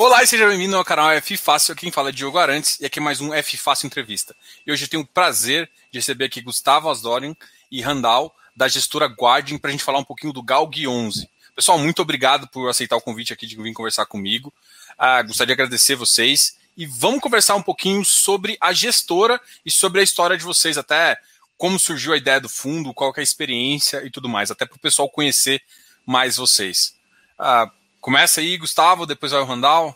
Olá e seja bem-vindo ao canal F Fácil. Quem fala é Diogo Arantes e aqui é mais um F Fácil Entrevista. E hoje eu tenho o prazer de receber aqui Gustavo Asdorian e Randall, da gestora Guardian, para a gente falar um pouquinho do Galg 11. Pessoal, muito obrigado por aceitar o convite aqui de vir conversar comigo. Ah, gostaria de agradecer vocês e vamos conversar um pouquinho sobre a gestora e sobre a história de vocês, até como surgiu a ideia do fundo, qual é a experiência e tudo mais, até para o pessoal conhecer mais vocês. Ah, Começa aí, Gustavo, depois vai o Randall.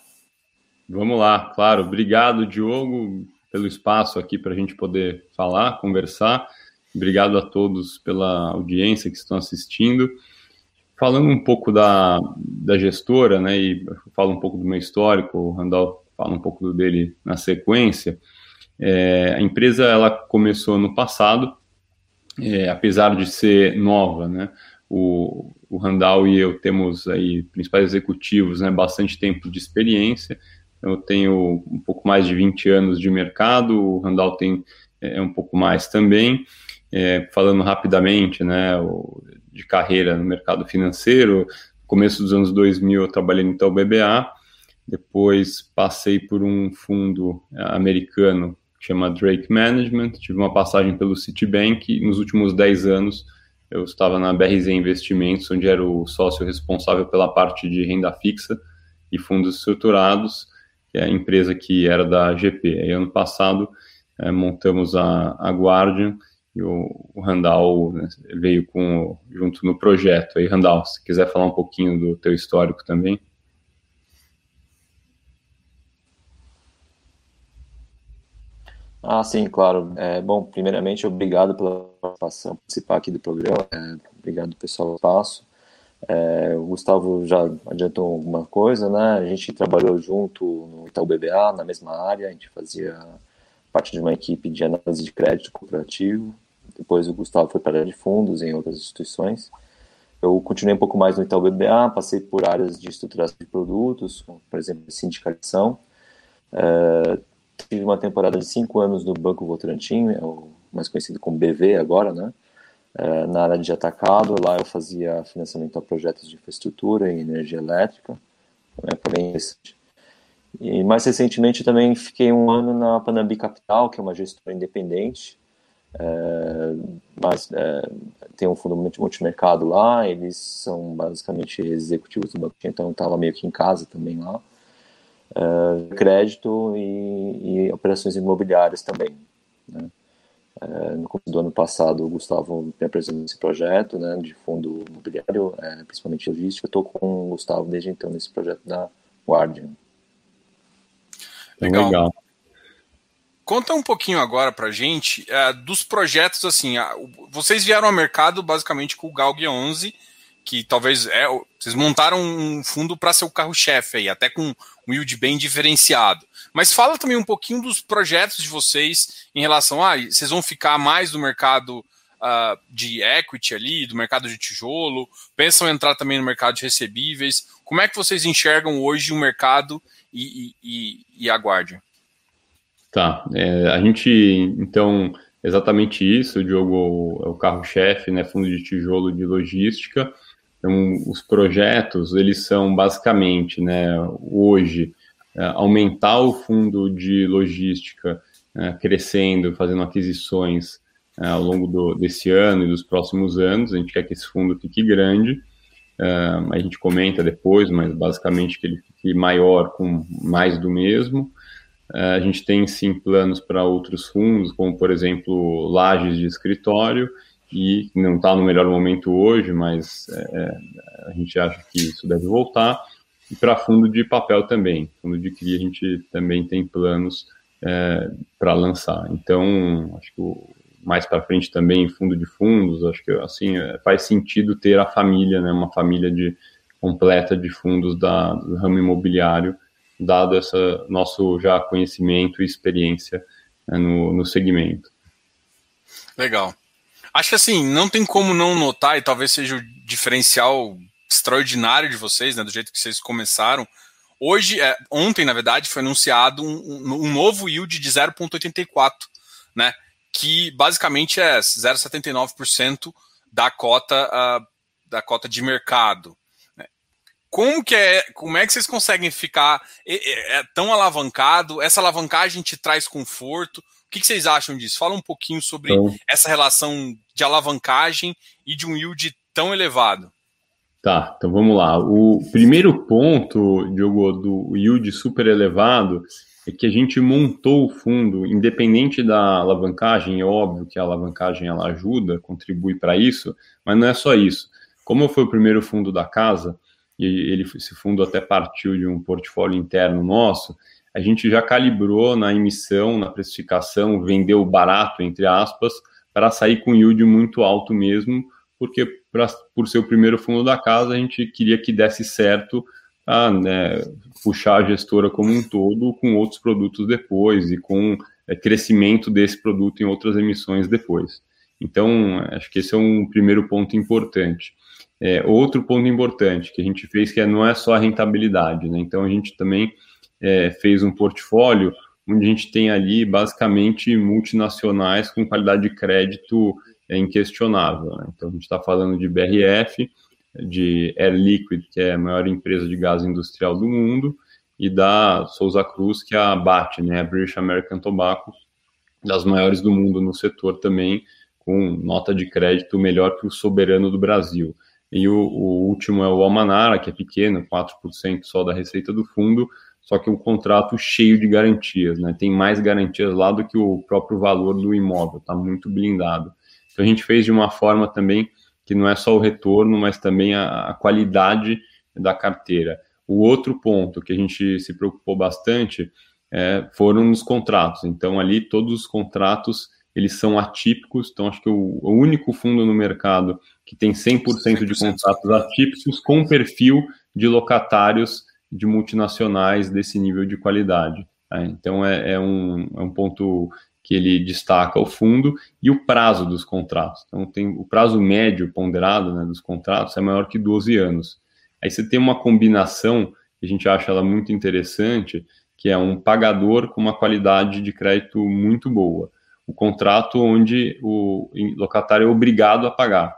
Vamos lá, claro. Obrigado, Diogo, pelo espaço aqui para a gente poder falar, conversar. Obrigado a todos pela audiência que estão assistindo. Falando um pouco da, da gestora, né, e falo um pouco do meu histórico, o Randall fala um pouco dele na sequência. É, a empresa ela começou no passado, é, apesar de ser nova, né? O, o Randall e eu temos aí principais executivos, né, bastante tempo de experiência. Eu tenho um pouco mais de 20 anos de mercado, o Randall tem é, um pouco mais também. É, falando rapidamente, né, de carreira no mercado financeiro, começo dos anos 2000 eu trabalhei no Itaú BBA, depois passei por um fundo americano que chama Drake Management, tive uma passagem pelo Citibank e nos últimos 10 anos eu estava na BRZ Investimentos, onde era o sócio responsável pela parte de renda fixa e fundos estruturados, que é a empresa que era da GP. Aí, ano passado, é, montamos a, a Guardian e o, o Randall né, veio com, junto no projeto. Aí, Randall, se quiser falar um pouquinho do teu histórico também. Ah, sim, claro. É, bom, primeiramente, obrigado pela participação, participar aqui do programa. É, obrigado, pessoal, do espaço. É, o Gustavo já adiantou alguma coisa, né? A gente trabalhou junto no Itaú BBA, na mesma área, a gente fazia parte de uma equipe de análise de crédito cooperativo. Depois o Gustavo foi para a área de fundos em outras instituições. Eu continuei um pouco mais no Itaú BBA, passei por áreas de estruturação de produtos, por exemplo, sindicalização. É, tive uma temporada de cinco anos no Banco Votorantim, é mais conhecido como BV agora, né? É, na área de atacado, lá eu fazia financiamento a projetos de infraestrutura e energia elétrica, também foi. E mais recentemente também fiquei um ano na Panambi Capital, que é uma gestora independente, é, mas é, tem um fundo multimercado lá, eles são basicamente executivos do banco, então eu estava meio que em casa também lá uh, crédito e, e, operações imobiliárias também. Né? Uh, no começo do ano passado, o Gustavo me apresentou esse projeto né, de fundo imobiliário, uh, principalmente logística. Estou com o Gustavo desde então nesse projeto da Guardian. Legal. Legal. Conta um pouquinho agora para gente dos projetos assim. vocês vieram ao mercado basicamente com o Galg 11 que talvez é, vocês montaram um fundo para ser o carro-chefe aí, até com um yield bem diferenciado. Mas fala também um pouquinho dos projetos de vocês em relação a vocês vão ficar mais no mercado uh, de equity ali, do mercado de tijolo, pensam entrar também no mercado de recebíveis. Como é que vocês enxergam hoje o mercado e, e, e a Guardian? Tá, é, a gente então exatamente isso, o Diogo é o carro-chefe, né, fundo de tijolo de logística. Então, os projetos, eles são basicamente, né, hoje, é, aumentar o fundo de logística, é, crescendo, fazendo aquisições é, ao longo do, desse ano e dos próximos anos. A gente quer que esse fundo fique grande. a gente comenta depois, mas basicamente que ele fique maior com mais do mesmo. a gente tem sim planos para outros fundos, como por exemplo lajes de escritório, e não está no melhor momento hoje, mas é, é, a gente acha que isso deve voltar. E para fundo de papel também, fundo de CRI a gente também tem planos é, para lançar. Então, acho que mais para frente também fundo de fundos, acho que assim é, faz sentido ter a família, né, uma família de completa de fundos da, do ramo imobiliário, dado esse nosso já conhecimento e experiência né, no, no segmento. Legal. Acho que assim, não tem como não notar, e talvez seja o diferencial extraordinário de vocês, né, do jeito que vocês começaram. Hoje, é, ontem, na verdade, foi anunciado um, um novo yield de 0,84, né? Que basicamente é 0,79% da cota, uh, da cota de mercado. Né? como que é, como é que vocês conseguem ficar é, é, tão alavancado? Essa alavancagem te traz conforto? O que, que vocês acham disso? Fala um pouquinho sobre então, essa relação de alavancagem e de um yield tão elevado. Tá, então vamos lá. O primeiro ponto, Diogo, do yield super elevado é que a gente montou o fundo, independente da alavancagem, é óbvio que a alavancagem ela ajuda, contribui para isso, mas não é só isso. Como foi o primeiro fundo da casa, e ele, esse fundo até partiu de um portfólio interno nosso, a gente já calibrou na emissão, na precificação, vendeu barato, entre aspas, para sair com yield muito alto mesmo, porque pra, por ser o primeiro fundo da casa, a gente queria que desse certo a né, puxar a gestora como um todo com outros produtos depois e com é, crescimento desse produto em outras emissões depois. Então, acho que esse é um primeiro ponto importante. É, outro ponto importante que a gente fez que é, não é só a rentabilidade, né? Então, a gente também é, fez um portfólio onde a gente tem ali basicamente multinacionais com qualidade de crédito é, inquestionável. Né? Então, a gente está falando de BRF, de Air Liquid, que é a maior empresa de gás industrial do mundo, e da Souza Cruz, que é a BAT, né, a British American Tobacco, das maiores do mundo no setor também, com nota de crédito melhor que o soberano do Brasil. E o, o último é o Almanara, que é pequeno, 4% só da receita do fundo, só que um contrato cheio de garantias, né? Tem mais garantias lá do que o próprio valor do imóvel, está muito blindado. Então a gente fez de uma forma também que não é só o retorno, mas também a, a qualidade da carteira. O outro ponto que a gente se preocupou bastante é, foram os contratos. Então ali todos os contratos eles são atípicos, então acho que o, o único fundo no mercado que tem 100%, 100%. de contratos atípicos com perfil de locatários de multinacionais desse nível de qualidade. Tá? Então é, é, um, é um ponto que ele destaca o fundo e o prazo dos contratos. Então, tem o prazo médio ponderado né, dos contratos é maior que 12 anos. Aí você tem uma combinação que a gente acha ela muito interessante, que é um pagador com uma qualidade de crédito muito boa. O contrato onde o locatário é obrigado a pagar.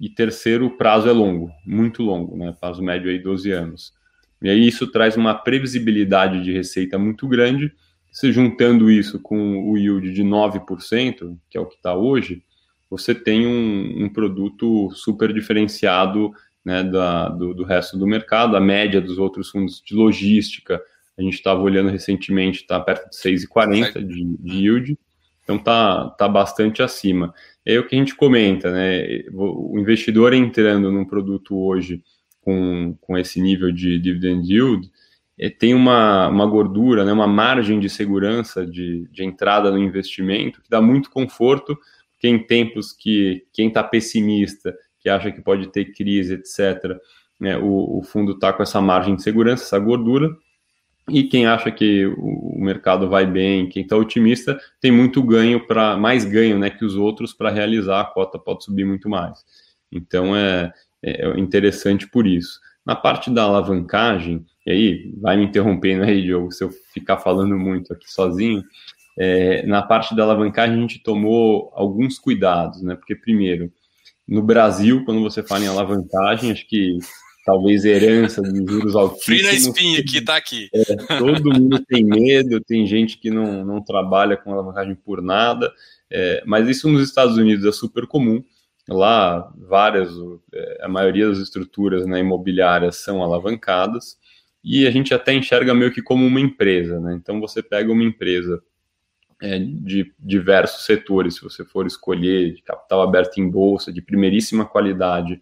E terceiro, o prazo é longo, muito longo, né? Prazo médio aí 12 anos. E aí isso traz uma previsibilidade de receita muito grande se juntando isso com o yield de 9%, que é o que está hoje, você tem um, um, produto super diferenciado né, da, do, do, resto do mercado. A média dos outros fundos de logística, a gente estava olhando recentemente, está perto de 6,40 de, de yield, então está tá bastante acima. É o que a gente comenta, né? O investidor entrando num produto hoje com, com esse nível de dividend yield, é, tem uma, uma gordura, né, uma margem de segurança de, de entrada no investimento que dá muito conforto, porque em tempos que quem está pessimista, que acha que pode ter crise, etc., né, o, o fundo está com essa margem de segurança, essa gordura, e quem acha que o, o mercado vai bem, quem está otimista, tem muito ganho para mais ganho né, que os outros para realizar, a cota pode subir muito mais. Então é, é interessante por isso. Na parte da alavancagem, e aí vai me interrompendo aí, Diogo, se eu ficar falando muito aqui sozinho, é, na parte da alavancagem a gente tomou alguns cuidados, né? Porque, primeiro, no Brasil, quando você fala em alavancagem, acho que talvez herança de juros altíssimos. Frio na espinha que tá aqui. É, todo mundo tem medo, tem gente que não, não trabalha com alavancagem por nada, é, mas isso nos Estados Unidos é super comum. Lá, várias, é, a maioria das estruturas né, imobiliárias são alavancadas e a gente até enxerga meio que como uma empresa. Né? Então, você pega uma empresa é, de diversos setores, se você for escolher, de capital aberto em bolsa, de primeiríssima qualidade,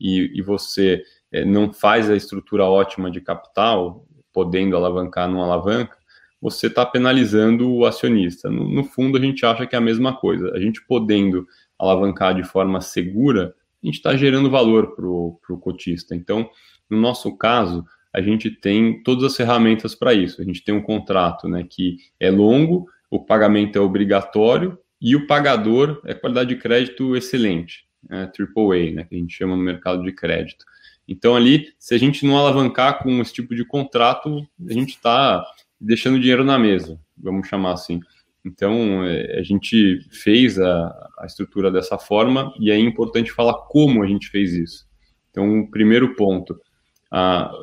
e, e você é, não faz a estrutura ótima de capital, podendo alavancar numa alavanca, você está penalizando o acionista. No, no, fundo, a gente acha que é a mesma coisa. A gente podendo alavancar de forma segura, a gente está gerando valor para o cotista. Então, no nosso caso, a gente tem todas as ferramentas para isso. A gente tem um contrato né, que é longo, o pagamento é obrigatório e o pagador é qualidade de crédito excelente, né, AAA, né, que a gente chama no mercado de crédito. Então, ali, se a gente não alavancar com esse tipo de contrato, a gente está deixando dinheiro na mesa, vamos chamar assim. Então, é, a gente fez a, a estrutura dessa forma e é importante falar como a gente fez isso. Então, o primeiro ponto,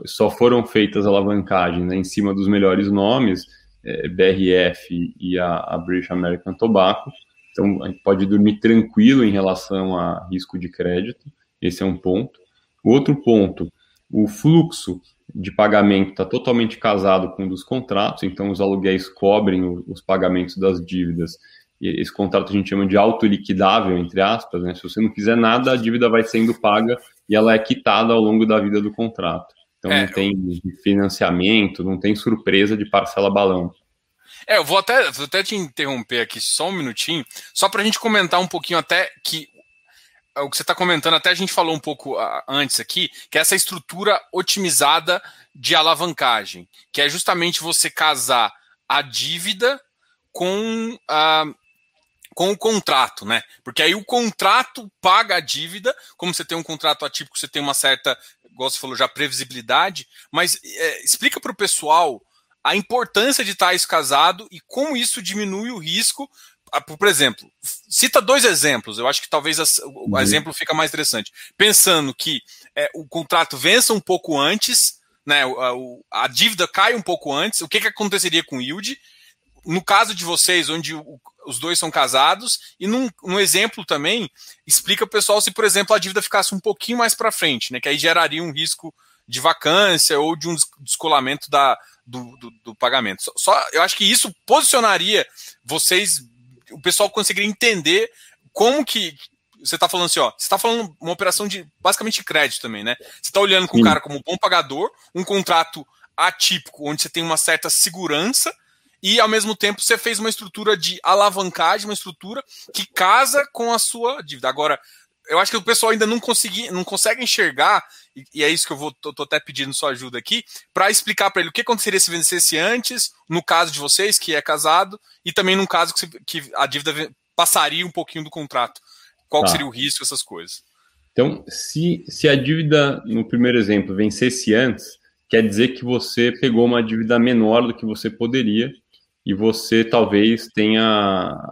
só foram feitas alavancagens né, em cima dos melhores nomes, é, BRF e a, a British American Tobacco. Então, a gente pode dormir tranquilo em relação a risco de crédito, esse é um ponto. O outro ponto, o fluxo de pagamento está totalmente casado com um dos contratos, então os aluguéis cobrem os pagamentos das dívidas. E esse contrato a gente chama de autoliquidável, entre aspas, né? Se você não fizer nada, a dívida vai sendo paga e ela é quitada ao longo da vida do contrato. Então é, não tem eu... financiamento, não tem surpresa de parcela balão. É, eu vou até, vou até te interromper aqui só um minutinho, só para a gente comentar um pouquinho até que o que você está comentando, até a gente falou um pouco uh, antes aqui, que é essa estrutura otimizada de alavancagem, que é justamente você casar a dívida com, uh, com o contrato, né? Porque aí o contrato paga a dívida, como você tem um contrato atípico, você tem uma certa, igual você falou já, previsibilidade, mas é, explica para o pessoal a importância de estar isso casado e como isso diminui o risco ah, por exemplo, cita dois exemplos, eu acho que talvez o uhum. exemplo fica mais interessante. Pensando que é, o contrato vença um pouco antes, né, a, a, dívida cai um pouco antes, o que, que aconteceria com o yield? No caso de vocês, onde o, os dois são casados, e num, num exemplo também, explica o pessoal se, por exemplo, a dívida ficasse um pouquinho mais para frente, né, que aí geraria um risco de vacância ou de um descolamento da, do, do, do pagamento. Só, só, eu acho que isso posicionaria vocês o pessoal conseguiria entender como que você está falando assim, ó, você está falando uma operação de basicamente crédito também, né? Você está olhando com o cara como bom pagador, um contrato atípico, onde você tem uma certa segurança, e ao mesmo tempo você fez uma estrutura de alavancagem, uma estrutura que casa com a sua dívida. Agora, eu acho que o pessoal ainda não, consegui, não consegue enxergar, e, e é isso que eu vou tô, tô até pedindo sua ajuda aqui, para explicar para ele o que aconteceria se vencesse antes, no caso de vocês, que é casado, e também no caso que, que a dívida passaria um pouquinho do contrato. Qual tá. seria o risco, essas coisas? Então, se, se a dívida, no primeiro exemplo, vencesse antes, quer dizer que você pegou uma dívida menor do que você poderia, e você talvez tenha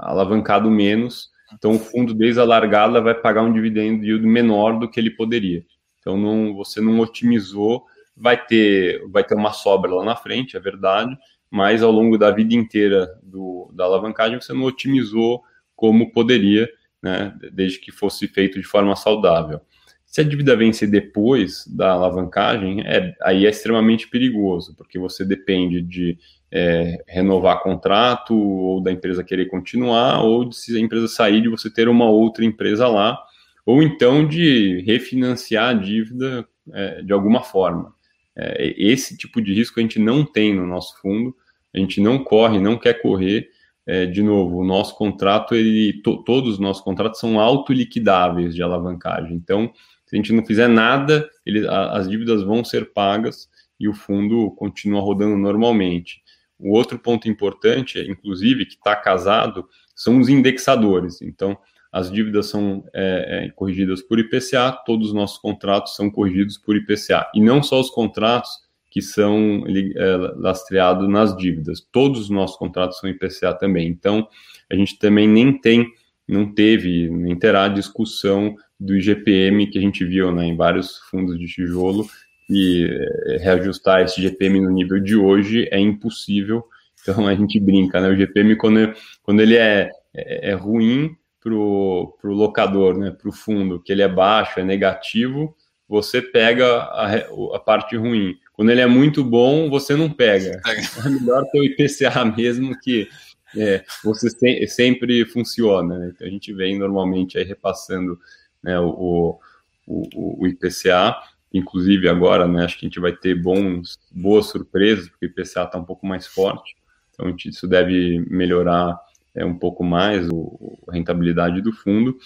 alavancado menos então, o fundo, desde a largada, vai pagar um dividendo yield menor do que ele poderia. Então, não, você não otimizou, vai ter, vai ter uma sobra lá na frente, é verdade, mas ao longo da vida inteira do, da alavancagem, você não otimizou como poderia, né, desde que fosse feito de forma saudável. Se a dívida vencer depois da alavancagem, é, aí é extremamente perigoso, porque você depende de é, renovar contrato, ou da empresa querer continuar, ou de se a empresa sair, de você ter uma outra empresa lá, ou então de refinanciar a dívida é, de alguma forma. É, esse tipo de risco a gente não tem no nosso fundo, a gente não corre, não quer correr. É, de novo, o nosso contrato, ele, to, todos os nossos contratos são autoliquidáveis de alavancagem. Então, se a gente não fizer nada, ele, a, as dívidas vão ser pagas e o fundo continua rodando normalmente. O outro ponto importante, inclusive, que está casado, são os indexadores. Então, as dívidas são é, é, corrigidas por IPCA, todos os nossos contratos são corrigidos por IPCA. E não só os contratos que são é, lastreados nas dívidas, todos os nossos contratos são IPCA também. Então, a gente também nem tem, não teve, nem terá discussão do IGPM que a gente viu né, em vários fundos de tijolo, e eh, reajustar esse GPM no nível de hoje é impossível. Então a gente brinca, né? O GPM, quando, quando ele é, é, é ruim para o locador, né? para o fundo, que ele é baixo, é negativo, você pega a, a, parte ruim. Quando ele é muito bom, você não pega. É melhor ter o IPCA mesmo, que é, você se, sempre funciona. Né? Então a gente vem normalmente aí repassando né, o, o, o IPCA Inclusive agora, né, acho que a gente vai ter bons, boas surpresas, porque o IPCA está um pouco mais forte, então isso deve melhorar é, um pouco mais o, a rentabilidade do fundo.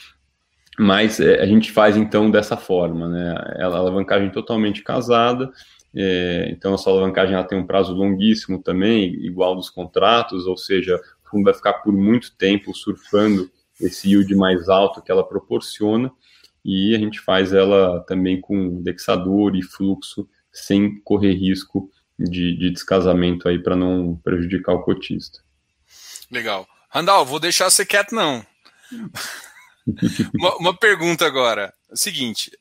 Mas é, a gente faz então dessa forma, né? A alavancagem totalmente casada, é, então essa alavancagem ela tem um prazo longuíssimo também, igual dos contratos, ou seja, o fundo vai ficar por muito tempo surfando esse yield mais alto que ela proporciona e a gente faz ela também com indexador e fluxo, sem correr risco de, de descasamento aí para não prejudicar o cotista. Legal. Randall, vou deixar você quieto não. uma, uma, pergunta agora. É o seguinte,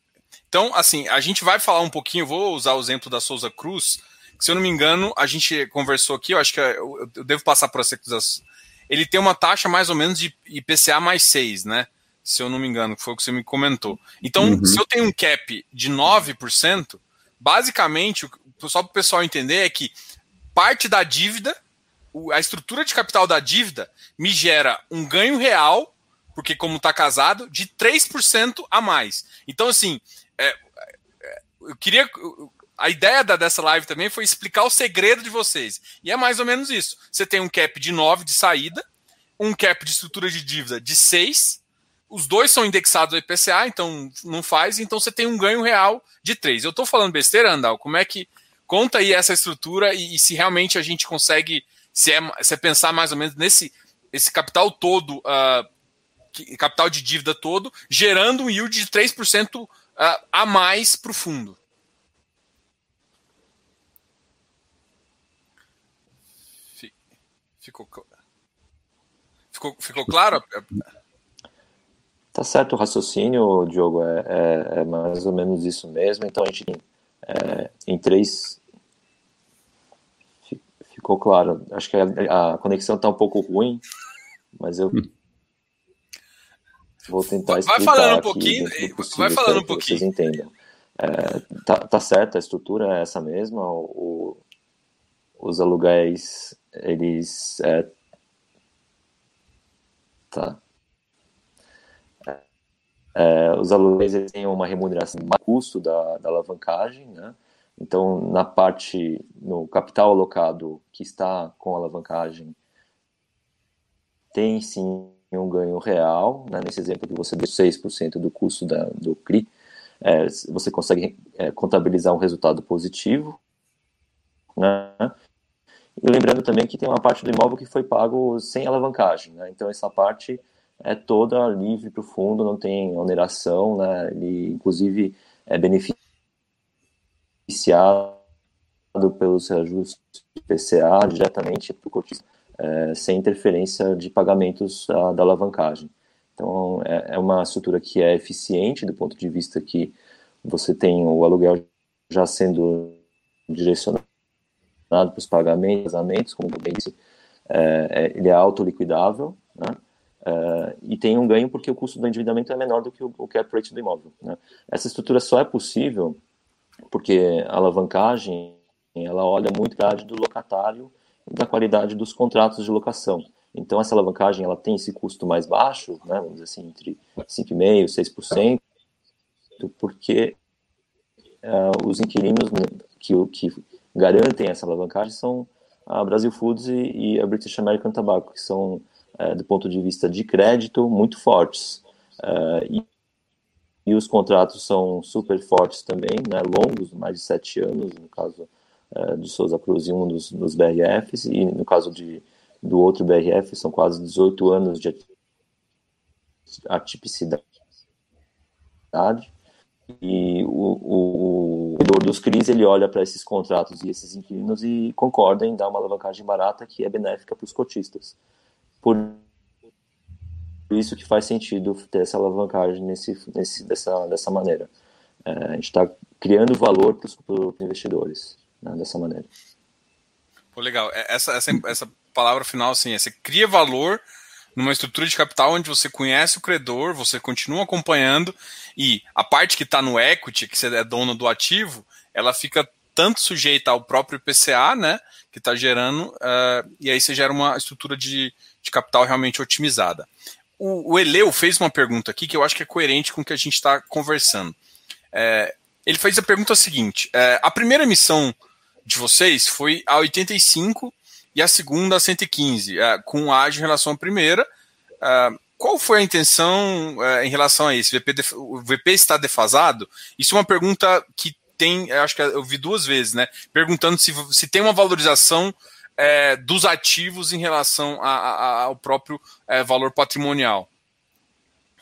Então, assim, a gente vai falar um pouquinho, vou usar o exemplo da Souza Cruz, que, se eu não me engano, a gente conversou aqui, eu acho que eu, eu devo passar para você. Ele tem uma taxa mais ou menos de IPCA mais 6, né? Se eu não me engano, que foi o que você me comentou. Então, uhum. se eu tenho um cap de 9%, basicamente, só para o pessoal entender, é que parte da dívida, a estrutura de capital da dívida, me gera um ganho real, porque como está casado, de 3% a mais. Então, assim, é, é, eu queria. A ideia da, dessa live também foi explicar o segredo de vocês. E é mais ou menos isso. Você tem um cap de 9 de saída, um cap de estrutura de dívida de 6, os dois são indexados ao IPCA, então não faz, então você tem um ganho real de 3. Eu estou falando besteira, Andal? Como é que. Conta aí essa estrutura e, e se realmente a gente consegue. Se é, se é, pensar mais ou menos nesse esse capital todo, uh, capital de dívida todo, gerando um yield de 3% uh, a mais para o fundo. Ficou, ficou claro? Tá certo o raciocínio, Diogo, é, é, é, mais ou menos isso mesmo. Então a gente é, em três ficou claro. Acho que a, a conexão está um pouco ruim, mas eu vou tentar explicar. Vai falando um pouquinho, vai falando um pouquinho. Vocês entendam. É, tá, tá certo, a estrutura é essa mesma. O, os aluguéis eles é, tá. É, os aluguéis têm uma remuneração do custo da, da alavancagem, né? Então, na parte, no capital alocado que está com alavancagem, tem sim um ganho real, né? nesse exemplo que você deu 6% do custo da, do CRI, é, você consegue é, contabilizar um resultado positivo, né? E lembrando também que tem uma parte do imóvel que foi pago sem alavancagem, né? Então essa parte é toda livre para o fundo, não tem oneração, né? Ele inclusive é beneficiado pelos reajustes de PCA diretamente para o cotista, é, sem interferência de pagamentos a, da alavancagem. Então é, é uma estrutura que é eficiente do ponto de vista que você tem o aluguel já sendo direcionado para os pagamentos, como bem disse, é, é, ele é autoliquidável, né? É, e tem um ganho porque o custo do endividamento é menor do que o, o cap rate do imóvel. Né? Essa estrutura só é possível porque a alavancagem ela olha muito a do locatário e da qualidade dos contratos de locação. Então essa alavancagem ela tem esse custo mais baixo, né, vamos dizer assim, entre 5,5% e 6%, porque uh, os inquilinos que, que garantem essa alavancagem são a Brasil Foods e, e a British American Tobacco, que são, é, do ponto de vista de crédito, muito fortes. É, e, e, os contratos são super fortes também, né, longos, mais de sete anos, no caso é, de Souza Cruz e um dos, dos BRFs, e no caso de, do outro BRF, são quase 18 anos de atipicidade. E o, o, o dos CRIs ele olha para esses contratos e esses inquilinos e concorda em dar uma alavancagem barata que é benéfica para os cotistas. Por isso que faz sentido ter essa alavancagem nesse, nesse, dessa, dessa maneira. É, a gente está criando valor para os investidores né, dessa maneira. Pô, legal. É, essa, essa, essa palavra final, assim, é, você cria valor numa estrutura de capital onde você conhece o credor, você continua acompanhando e a parte que está no equity, que você é dono do ativo, ela fica tanto sujeita ao próprio PCA, né, que está gerando, uh, e aí você gera uma estrutura de, de capital realmente otimizada. O, o, Eleu fez uma pergunta aqui que eu acho que é coerente com o que a gente está conversando. É, ele fez a pergunta seguinte: é, a primeira emissão de vocês foi a 85 e a segunda a 115, é, com ágio em relação à primeira. É, qual foi a intenção é, em relação a isso? VP, o VP está defasado? Isso é uma pergunta que tem, acho que eu vi duas vezes, né? Perguntando se, se tem uma valorização é, dos ativos em relação a, a, ao próprio é, valor patrimonial.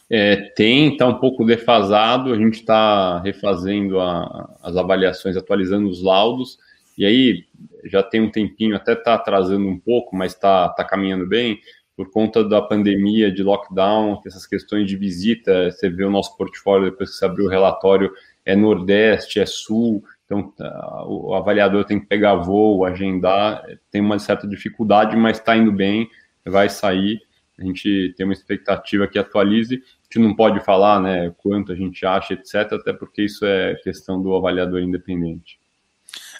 É, tem, está um pouco defasado, a gente está refazendo a, as avaliações, atualizando os laudos, e aí já tem um tempinho, até está atrasando um pouco, mas está tá caminhando bem, por conta da pandemia, de lockdown, essas questões de visita, você vê o nosso portfólio depois que você abriu o relatório, é Nordeste, é Sul, então tá, o avaliador tem que pegar voo, agendar, tem uma certa dificuldade, mas está indo bem, vai sair. A gente tem uma expectativa que atualize. A gente não pode falar né, quanto a gente acha, etc., até porque isso é questão do avaliador independente.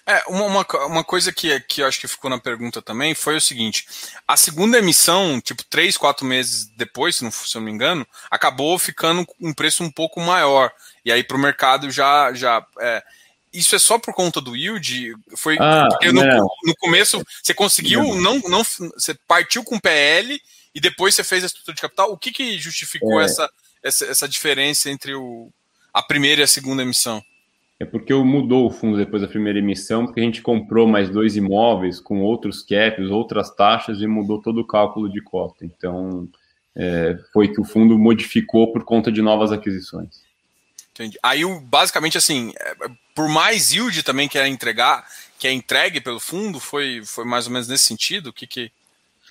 É, uma, uma, uma, coisa que, que eu acho que ficou na pergunta também foi o seguinte: a segunda emissão, tipo, três, quatro meses depois, se, não, se eu não me engano, acabou ficando um preço um pouco maior. E aí para o mercado já. já é, isso é só por conta do yield? Foi ah, porque no, no, começo você conseguiu, não, não, você partiu com PL e depois você fez a estrutura de capital. O que, que justificou é. essa, essa, essa diferença entre o, a primeira e a segunda emissão? É porque mudou o fundo depois da primeira emissão, porque a gente comprou mais dois imóveis com outros caps, outras taxas e mudou todo o cálculo de cota. Então, é, foi que o fundo modificou por conta de novas aquisições. Entendi. Aí, basicamente, assim, é, por mais yield também que é entregar, que é entregue pelo fundo, foi, foi mais ou menos nesse sentido? O que que...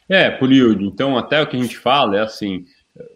É, por yield. Então, até o que a gente fala é assim,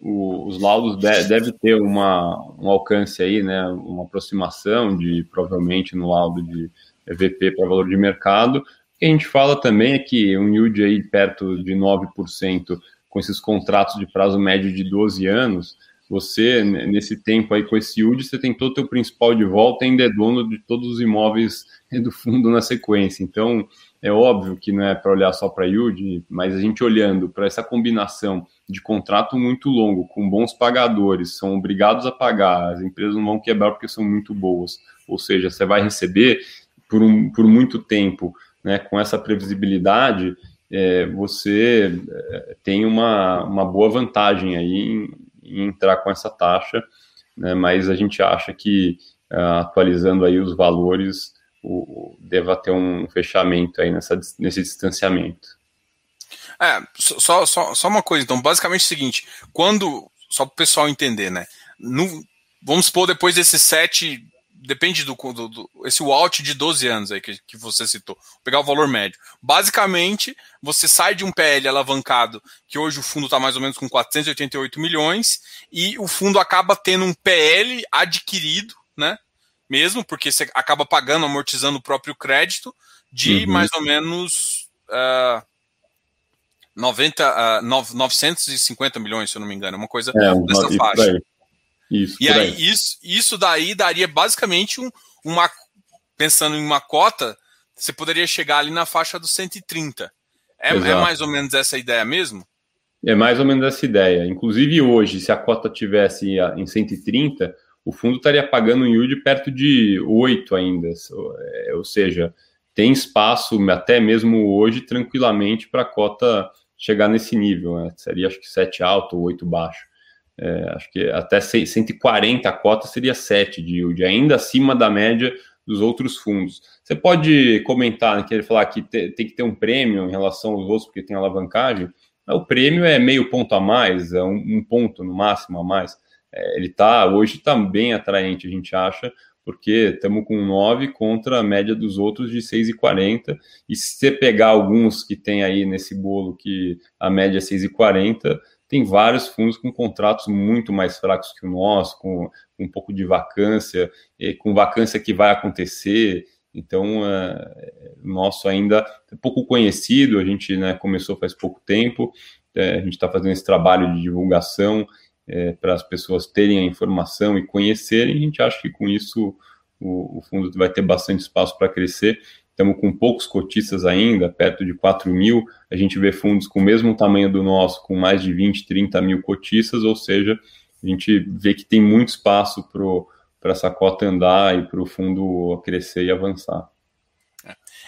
o, os laudos de, deve ter uma, um alcance aí, né, uma aproximação de provavelmente no laudo de EVP para valor de mercado. O que a gente fala também é que um yield aí perto de 9% com esses contratos de prazo médio de 12 anos, você, nesse tempo aí com esse yield, você o teu principal de volta e ainda é dono de todos os imóveis do fundo na sequência. Então, é óbvio que não é para olhar só para yield, mas a gente olhando para essa combinação de contrato muito longo, com bons pagadores, são obrigados a pagar, as empresas não vão quebrar porque são muito boas. Ou seja, você vai receber por, um, por muito tempo, né, com essa previsibilidade, é, você é, tem uma, uma boa vantagem aí em, em entrar com essa taxa, né, mas a gente acha que uh, atualizando aí os valores, o, deva ter um fechamento aí nessa, nesse distanciamento. É, só, só, só uma coisa, então, basicamente é o seguinte, quando, só para o pessoal entender, né, no, vamos supor, depois desses sete, depende do, do, do esse out de 12 anos aí que, que você citou, vou pegar o valor médio. Basicamente, você sai de um PL alavancado, que hoje o fundo está mais ou menos com 488 milhões, e o fundo acaba tendo um PL adquirido, né, mesmo, porque você acaba pagando, amortizando o próprio crédito, de uhum. mais ou menos... Uh, 90, uh, 950 milhões, se eu não me engano, uma coisa é, dessa faixa. Isso, e aí, aí, Isso, isso daí daria basicamente um, uma. Pensando em uma cota, você poderia chegar ali na faixa dos 130. É, é mais ou menos essa ideia mesmo? É mais ou menos essa ideia. Inclusive hoje, se a cota tivesse em 130, o fundo estaria pagando um yield perto de 8 ainda. É, ou seja, tem espaço até mesmo hoje tranquilamente para a cota chegar nesse nível, né? seria acho que 7 alto ou 8 baixo. É, acho que até 140 a cota seria 7 de yield, ainda acima da média dos outros fundos. Você pode comentar, né, querer falar que te, tem que ter um prêmio em relação aos outros, porque tem alavancagem. O prêmio é meio ponto a mais, é um, um ponto no máximo a mais. É, ele tá hoje está bem atraente, a gente acha, porque estamos com 9 contra a média dos outros de 6,40. E se você pegar alguns que tem aí nesse bolo que a média é 6,40, tem vários fundos com contratos muito mais fracos que o nosso, com, com um pouco de vacância, com vacância que vai acontecer. Então, é, o nosso ainda é pouco conhecido, a gente né, começou faz pouco tempo, é, a gente está fazendo esse trabalho de divulgação é, para as pessoas terem a informação e conhecerem. A gente acha que com isso o, o fundo vai ter bastante espaço para crescer. Estamos com poucos cotistas ainda, perto de 4 mil. A gente vê fundos com o mesmo tamanho do nosso, com mais de 20, 30 mil cotistas, ou seja, a gente vê que tem muito espaço para essa cota andar e para o fundo crescer e avançar.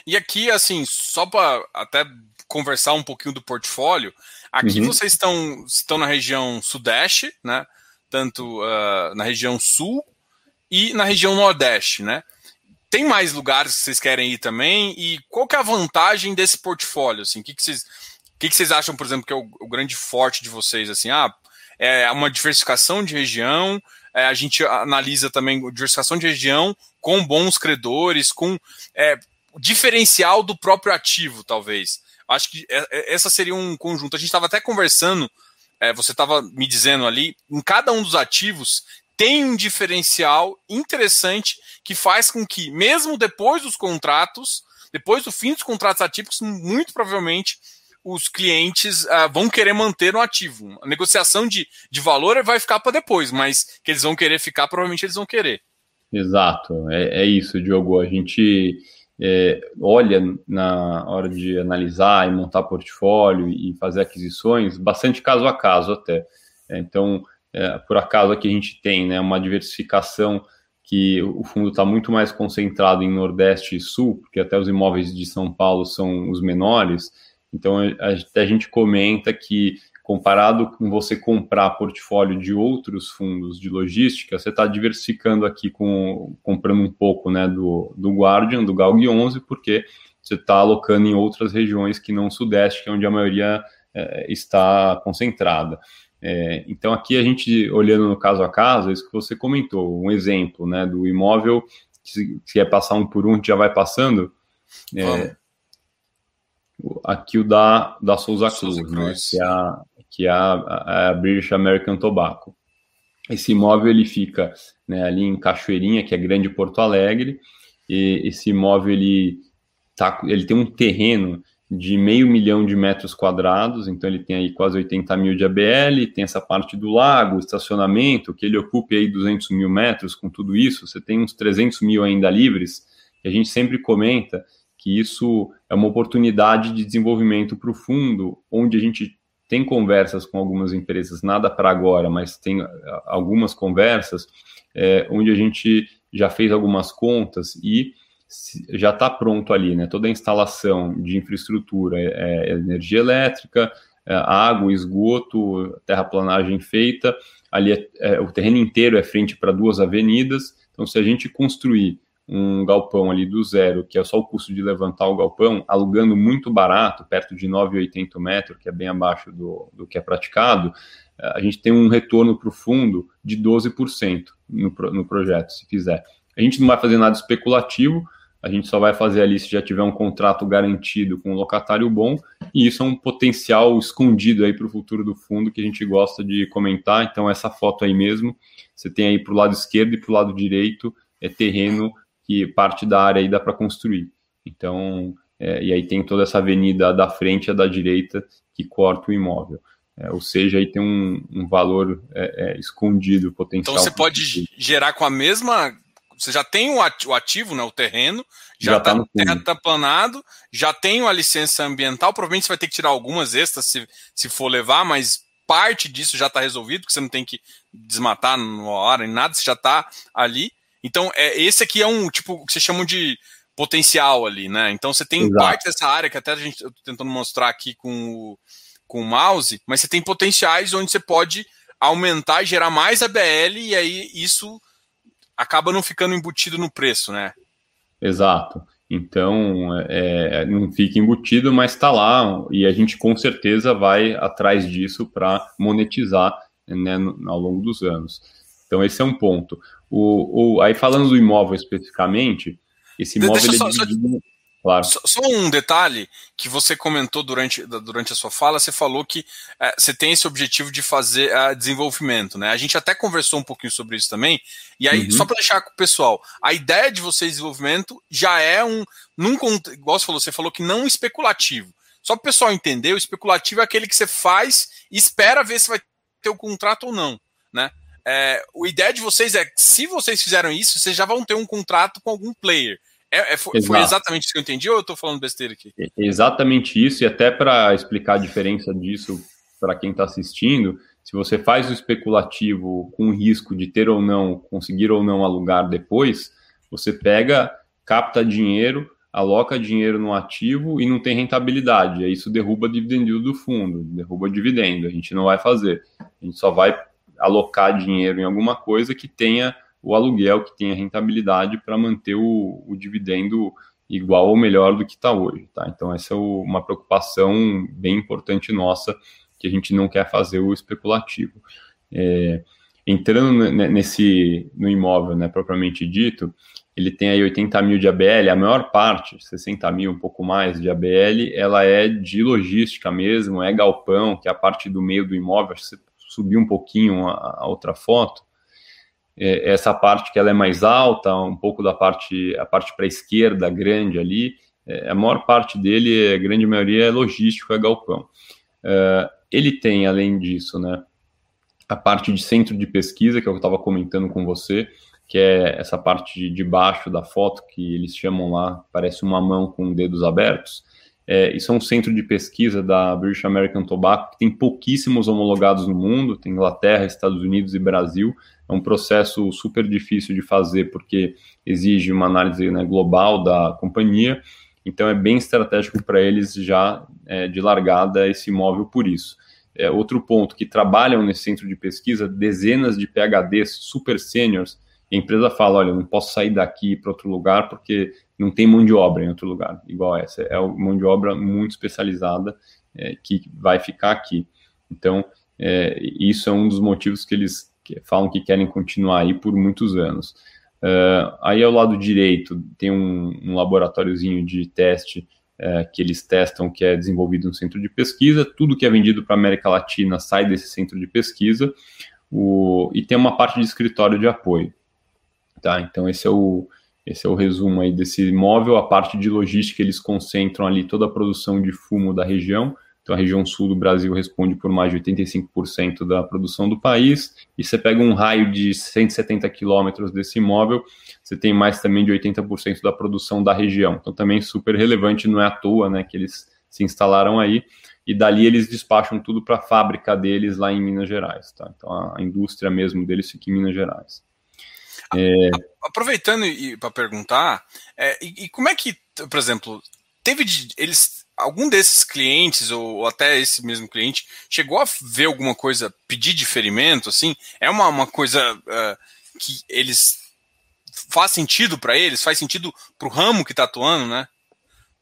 E aqui, assim, só para até conversar um pouquinho do portfólio, Aqui uhum. vocês estão, estão na região sudeste, né? Tanto uh, na região sul e na região nordeste, né? Tem mais lugares que vocês querem ir também? E qual que é a vantagem desse portfólio? Assim, o que, que vocês, o que, que vocês acham, por exemplo, que é o, o grande forte de vocês? Assim, ah, é uma diversificação de região. É, a gente analisa também diversificação de região com bons credores, com é, diferencial do próprio ativo, talvez. Acho que é, é, essa seria um conjunto. A gente estava até conversando, é, você estava me dizendo ali, em cada um dos ativos tem um diferencial interessante que faz com que, mesmo depois dos contratos, depois do fim dos contratos atípicos, muito provavelmente os clientes uh, vão querer manter no ativo. A negociação de, de valor vai ficar para depois, mas que eles vão querer ficar, provavelmente eles vão querer. Exato, é, é isso, Diogo. A gente é, olha na hora de analisar e montar portfólio e fazer aquisições, bastante caso a caso até. É, então, é, por acaso aqui a gente tem né, uma diversificação que o fundo está muito mais concentrado em Nordeste e Sul, porque até os imóveis de São Paulo são os menores. Então, a, a gente comenta que comparado com você comprar portfólio de outros fundos de logística, você está diversificando aqui com comprando um pouco né, do, do Guardian, do Galg 11, porque você está alocando em outras regiões que não o Sudeste, que é onde a maioria é, está concentrada. É, então, aqui a gente, olhando no caso a caso, é isso que você comentou, um exemplo né, do imóvel, que se, é passar um por um, a gente já vai passando. É, aqui o da, da Souza Cruz, Souza Cruz. Né, que é a, que é a, a British American Tobacco. Esse imóvel ele fica né, ali em Cachoeirinha, que é Grande Porto Alegre, e esse imóvel ele, tá, ele tem um terreno de meio milhão de metros quadrados, então ele tem aí quase 80 mil de ABL, tem essa parte do lago, estacionamento, que ele ocupe aí 200 mil metros com tudo isso, você tem uns 300 mil ainda livres, e a gente sempre comenta que isso é uma oportunidade de desenvolvimento para o fundo, onde a gente tem conversas com algumas empresas, nada para agora, mas tem ah, algumas conversas é, onde a gente já fez algumas contas e já está pronto ali, né? Toda a instalação de infraestrutura, é, é energia elétrica, é, água, esgoto, terraplanagem feita, ali é, é, o terreno inteiro é frente para duas avenidas. Então, se a gente construir um galpão ali do zero, que é só o custo de levantar o galpão, alugando muito barato, perto de 9,80 metros, que é bem abaixo do, do que é praticado, eh, a gente tem um retorno para o fundo de 12% no, no projeto, se fizer. A gente não vai fazer nada especulativo, a gente só vai fazer ali se já tiver um contrato garantido com um locatário bom, e isso é um potencial escondido aí para o futuro do fundo que a gente gosta de comentar. Então, essa foto aí mesmo, você tem aí para o lado esquerdo e para o lado direito, é terreno que parte da área aí dá para construir. Então, é, e aí tem toda essa avenida da frente e da direita que corta o imóvel. É, ou seja, aí tem um, um valor é, é escondido, potencial. Então você pode gerar com a mesma. Você já tem o ativo, né, o terreno, já está tá, tá planado, já tem a licença ambiental. Provavelmente você vai ter que tirar algumas extras se, se for levar, mas parte disso já está resolvido, porque você não tem que desmatar na hora, nem nada, você já está ali. Então, é, esse aqui é um tipo que vocês chamam de potencial ali, né? Então você tem Exato. parte dessa área que até a gente eu tô tentando mostrar aqui com o, com o mouse, mas você tem potenciais onde você pode aumentar e gerar mais ABL e aí isso acaba não ficando embutido no preço, né? Exato. Então, é, não fica embutido, mas está lá e a gente com certeza vai atrás disso para monetizar né, ao longo dos anos. Então, esse é um ponto. O, o, aí falando do imóvel especificamente, esse imóvel Deixa é dividido... Só, claro. Só, só, um detalhe que você comentou durante, durante a sua fala, você falou que é, você tem esse objetivo de fazer uh, desenvolvimento, né? A gente até conversou um pouquinho sobre isso também. E aí, uhum. só para deixar com o pessoal, a ideia de você desenvolvimento já é um, num, igual você falou, você falou que não especulativo. Só para o pessoal entender, o especulativo é aquele que você faz e espera ver se vai ter o contrato ou não, né? É, a ideia de vocês é que, se vocês fizeram isso, vocês já vão ter um contrato com algum player. É, é, foi, foi, exatamente isso que eu entendi ou eu estou falando besteira aqui? É exatamente isso, e até para explicar a diferença disso para quem está assistindo, se você faz o especulativo com risco de ter ou não, conseguir ou não alugar depois, você pega, capta dinheiro, aloca dinheiro no ativo e não tem rentabilidade. Aí isso derruba dividendo do fundo, derruba dividendo. A gente não vai fazer. A gente só vai alocar dinheiro em alguma coisa que tenha o aluguel, que tenha rentabilidade para manter o, o, dividendo igual ou melhor do que está hoje. Tá? Então, essa é o, uma preocupação bem importante nossa, que a gente não quer fazer o especulativo. É, entrando nesse no imóvel né, propriamente dito, ele tem aí 80 mil de ABL, a maior parte, 60 mil, um pouco mais de ABL, ela é de logística mesmo, é galpão, que é a parte do meio do imóvel, acho que você subir um pouquinho a, a outra foto, essa parte que ela é mais alta, um pouco da parte, a parte para a esquerda, grande ali, é, a maior parte dele, a grande maioria é logístico, é galpão. É, ele tem, além disso, né, a parte de centro de pesquisa, que é eu estava comentando com você, que é essa parte de baixo da foto, que eles chamam lá, parece uma mão com dedos abertos. É, isso é um centro de pesquisa da British American Tobacco, que tem pouquíssimos homologados no mundo, tem Inglaterra, Estados Unidos e Brasil. É um processo super difícil de fazer, porque exige uma análise né, global da companhia, então é bem estratégico para eles já é, de largada esse imóvel por isso. É, outro ponto, que trabalham nesse centro de pesquisa, dezenas de PHDs super seniors, e a empresa fala, olha, eu não posso sair daqui para outro lugar porque não tem mão de obra em outro lugar, igual essa. É mão de obra muito especializada é, que vai ficar aqui. Então, é, isso é um dos motivos que eles falam que querem continuar aí por muitos anos. Uh, aí ao lado direito tem um, um laboratóriozinho de teste uh, que eles testam, que é desenvolvido no centro de pesquisa. Tudo que é vendido para a América Latina sai desse centro de pesquisa. O, e tem uma parte de escritório de apoio. Tá? Então esse é o esse é o resumo aí desse imóvel. A parte de logística eles concentram ali toda a produção de fumo da região. Então a região sul do Brasil responde por mais de 85% da produção do país. E você pega um raio de 170 quilômetros desse imóvel, você tem mais também de 80% da produção da região. Então também super relevante, não é à toa, né, que eles se instalaram aí e dali eles despacham tudo para a fábrica deles lá em Minas Gerais, tá? Então a indústria mesmo deles fica em Minas Gerais. É... Aproveitando para perguntar, é, e, e, como é que, por exemplo, teve de, eles algum desses clientes ou, ou, até esse mesmo cliente chegou a ver alguma coisa, pedir diferimento, assim? É uma, uma coisa uh, que eles faz sentido para eles, faz sentido para o ramo que está atuando, né?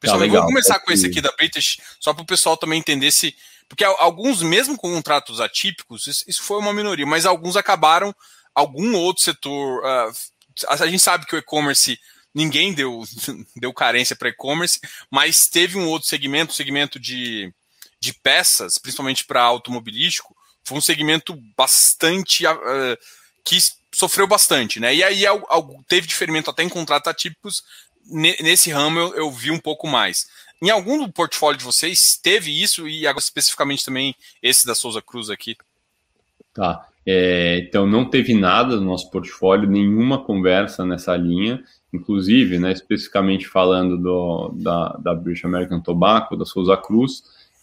Pessoal, tá, vamos começar é com esse aqui da British, só para o pessoal também entender se. Porque alguns, mesmo com contratos atípicos, isso foi uma minoria, mas alguns acabaram algum outro setor. Uh, a gente sabe que o e-commerce ninguém deu, deu carência para e-commerce, mas teve um outro segmento, o segmento de, de peças, principalmente para automobilístico, foi um segmento bastante uh, que sofreu bastante, né? E aí teve diferimento até em contratos atípicos. Nesse ramo eu, eu vi um pouco mais. Em algum do portfólio de vocês teve isso e agora especificamente também esse da Souza Cruz aqui? Tá. É, então, não teve nada no nosso portfólio, nenhuma conversa nessa linha, inclusive, né, especificamente falando do, da, da British American Tobacco, da Souza Cruz,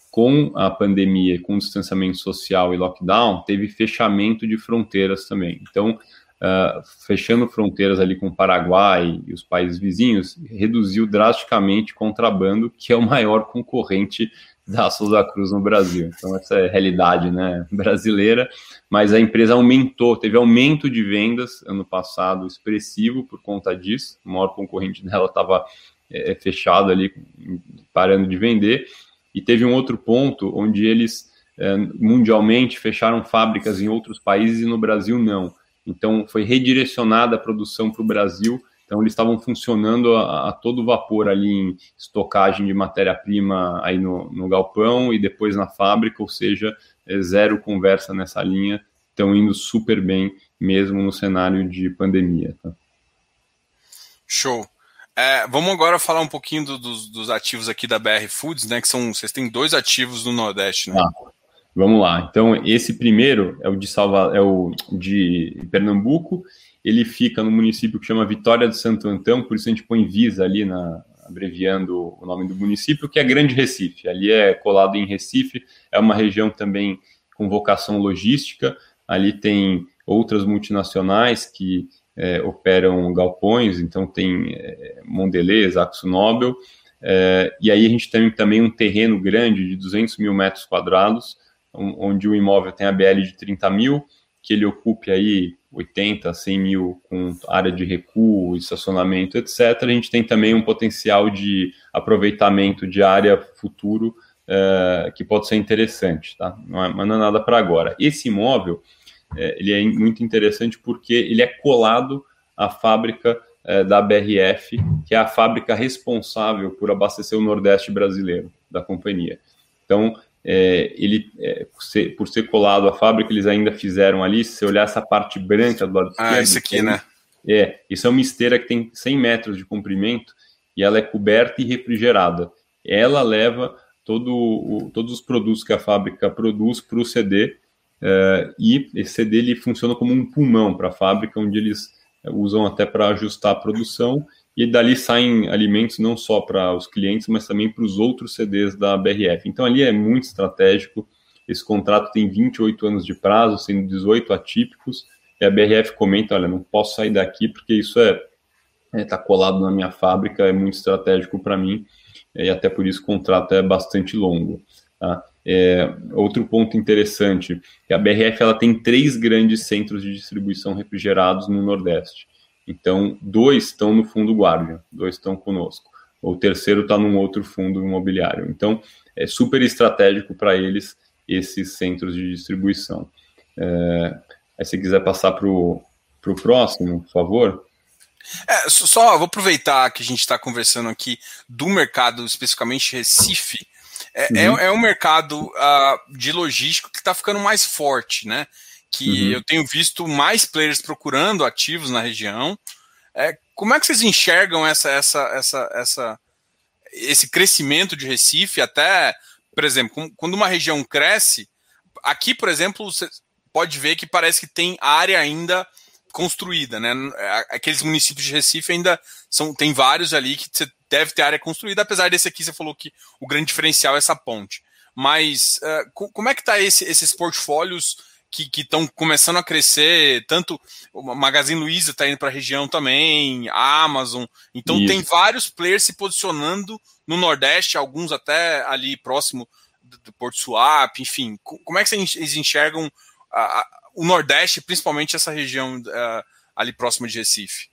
com a pandemia, com distanciamento social e lockdown, teve fechamento de fronteiras também. Então, uh, fechando fronteiras ali com o Paraguai e os países vizinhos, reduziu drasticamente o contrabando, que é o maior concorrente da Souza Cruz no Brasil. Então, essa é a realidade né, brasileira, mas a empresa aumentou, teve aumento de vendas ano passado expressivo por conta disso. O maior concorrente dela estava é, fechado ali, parando de vender. E teve um outro ponto onde eles é, mundialmente fecharam fábricas em outros países e no Brasil não. Então, foi redirecionada a produção para o Brasil então eles estavam funcionando a, a, todo vapor ali em estocagem de matéria-prima aí no, no, galpão e depois na fábrica, ou seja, é zero conversa nessa linha, estão indo super bem mesmo no cenário de pandemia. Tá? Show. É, vamos agora falar um pouquinho do, dos, dos, ativos aqui da BR Foods, né? Que são vocês têm dois ativos no Nordeste, né? Ah, vamos lá. Então esse primeiro é o de Salva, é o de Pernambuco ele fica no município que chama Vitória de Santo Antão, por isso a gente põe Visa ali, na, abreviando o nome do município, que é Grande Recife. Ali é colado em Recife, é uma região também com vocação logística. Ali tem outras multinacionais que é, operam galpões, então tem é, Mondelez, Axo Nobel, é, e aí a gente tem também um terreno grande de 200 mil metros quadrados, onde o imóvel tem a BL de 30 mil, que ele ocupe aí 80, 100 mil com área de recuo, estacionamento, etc., a gente tem também um potencial de aproveitamento de área futuro é, que pode ser interessante, tá? Não é, mas não é nada para agora. Esse imóvel, é, ele é muito interessante porque ele é colado à fábrica é, da BRF, que é a fábrica responsável por abastecer o Nordeste brasileiro da companhia. Então, é, ele, é, por, ser, por, ser, colado à fábrica, eles ainda fizeram ali, se você olhar essa parte branca do lado ah, esquerdo... Ah, esse aqui, tem, né? É, isso é uma esteira que tem 100 metros de comprimento e ela é coberta e refrigerada. Ela leva todo o, todos os produtos que a fábrica produz para o CD é, e esse CD ele funciona como um pulmão para a fábrica, onde eles usam até para ajustar a produção e dali saem alimentos não só para os clientes, mas também para os outros CDs da BRF. Então ali é muito estratégico. Esse contrato tem 28 anos de prazo, sendo 18 atípicos, e a BRF comenta: olha, não posso sair daqui porque isso é está é, tá colado na minha fábrica, é muito estratégico para mim, e até por isso o contrato é bastante longo. Tá? É, outro ponto interessante, que a BRF ela tem três grandes centros de distribuição refrigerados no Nordeste. Então, dois estão no fundo Guardian, dois estão conosco. O terceiro está num outro fundo imobiliário. Então, é super estratégico para eles esses centros de distribuição. É, aí, se quiser passar para o próximo, por favor. É, só vou aproveitar que a gente está conversando aqui do mercado, especificamente Recife. É, é uhum. é, é um mercado uh, de logística que está ficando mais forte, né? Que uhum. eu tenho visto mais players procurando ativos na região. É, como é que vocês enxergam essa, essa, essa, essa, esse crescimento de Recife? Até, por exemplo, quando uma região cresce, aqui, por exemplo, você pode ver que parece que tem área ainda construída, né? Aqueles municípios de Recife ainda são tem vários ali que você deve ter área construída, apesar desse aqui você falou que o grande diferencial é essa ponte. Mas uh, como é que tá esse, esses portfólios que estão começando a crescer? Tanto o Magazine Luiza está indo para a região também, a Amazon. Então Isso. tem vários players se posicionando no Nordeste, alguns até ali próximo do, do Porto Suape, enfim. Como é que vocês enxergam a, a o Nordeste, principalmente essa região uh, ali próxima de Recife?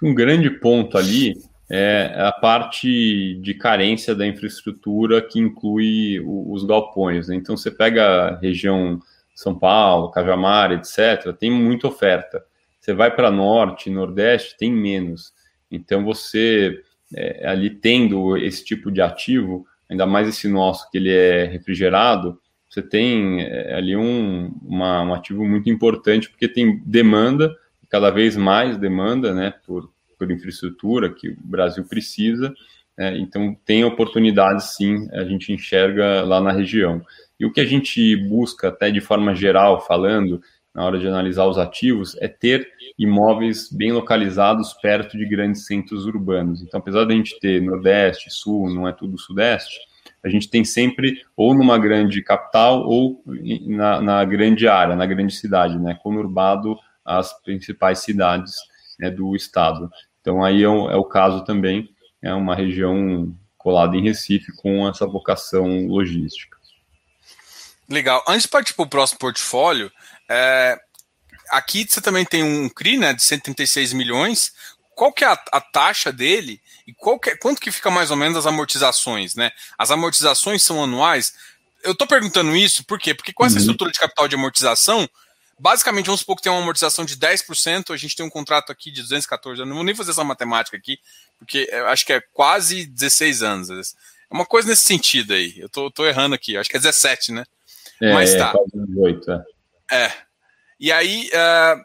Um grande ponto ali é a parte de carência da infraestrutura que inclui os galpões. Né? Então, você pega a região São Paulo, Cajamar, etc., tem muita oferta. Você vai para norte, nordeste, tem menos. Então, você é, ali tendo esse tipo de ativo, ainda mais esse nosso que ele é refrigerado, você tem é, ali um, uma, um ativo muito importante, porque tem demanda, cada vez mais demanda, né, por, por infraestrutura que o Brasil precisa, é, então tem oportunidades sim, a gente enxerga lá na região. E o que a gente busca, até de forma geral, falando, na hora de analisar os ativos, é ter imóveis bem localizados perto de grandes centros urbanos. Então, apesar de a gente ter Nordeste, Sul, não é tudo Sudeste, a gente tem sempre ou numa grande capital ou na, na grande área, na grande cidade, né, conurbado as principais cidades né, do estado. Então aí é o, é o caso também, é uma região colada em Recife com essa vocação logística. Legal. Antes de partir para o próximo portfólio, é, aqui você também tem um CRI né, de 136 milhões. Qual que é a, a taxa dele e qualquer, quanto que fica mais ou menos as amortizações, né? As amortizações são anuais. Eu estou perguntando isso por quê? Porque com essa uhum. estrutura de capital de amortização, basicamente, vamos supor que tem uma amortização de 10%, a gente tem um contrato aqui de 214 anos, não vou nem fazer essa matemática aqui, porque acho que é quase 16 anos. É uma coisa nesse sentido aí. Eu tô, tô errando aqui, acho que é 17, né? É, Mas tá. É 18, é. é. E aí, uh,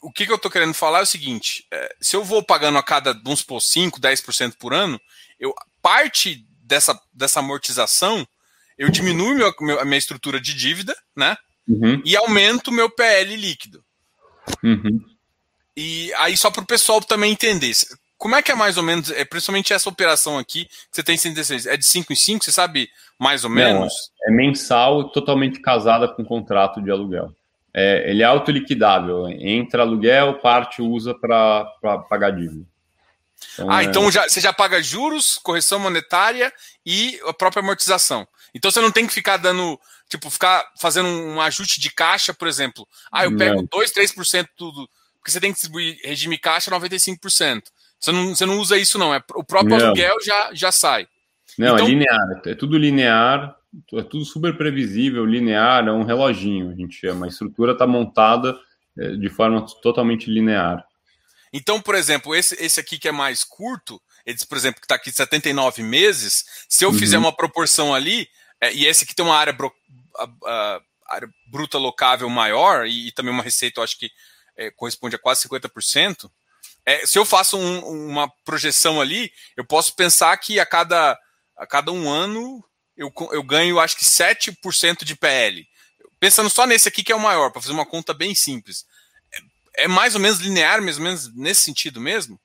o que, que eu estou querendo falar é o seguinte: é, se eu vou pagando a cada, vamos supor, 5%, 10% por ano, eu, parte dessa, dessa amortização, eu diminuo meu, a minha estrutura de dívida, né? Uhum. E aumento o meu PL líquido. Uhum. E aí, só para o pessoal também entender, como é que é mais ou menos, é, principalmente essa operação aqui, que você tem 116, é de 5 em 5, você sabe mais ou menos? Não, é mensal, totalmente casada com contrato de aluguel é, ele é autoliquidável. Entra aluguel, parte usa para pagar dívida. Então, ah, é... então já, você já paga juros, correção monetária e a própria amortização. Então você não tem que ficar dando, tipo, ficar fazendo um ajuste de caixa, por exemplo. Ah, eu pego não. 2, 3% tudo, porque você tem que distribuir regime caixa 95%. Você não, você não usa isso, não. É, o próprio não. aluguel já, já sai. Não, é então, é linear, é tudo linear, é tudo super previsível, linear, é um reloginho, a gente chama. A estrutura está montada é, de forma totalmente linear. Então, por exemplo, esse, esse aqui que é mais curto, ele, por exemplo, que está aqui 79 meses, se eu uhum. fizer uma proporção ali, é, e esse aqui tem uma área, bro, a, a, área bruta locável maior e, e, também uma receita, eu acho que é, corresponde a quase 50%. É, se eu faço um, uma projeção ali, eu posso pensar que a cada, a cada um ano eu, eu ganho, acho que 7% de PL. Pensando só nesse aqui que é o maior, para fazer uma conta bem simples. É, é mais ou menos linear, mais ou menos nesse sentido mesmo?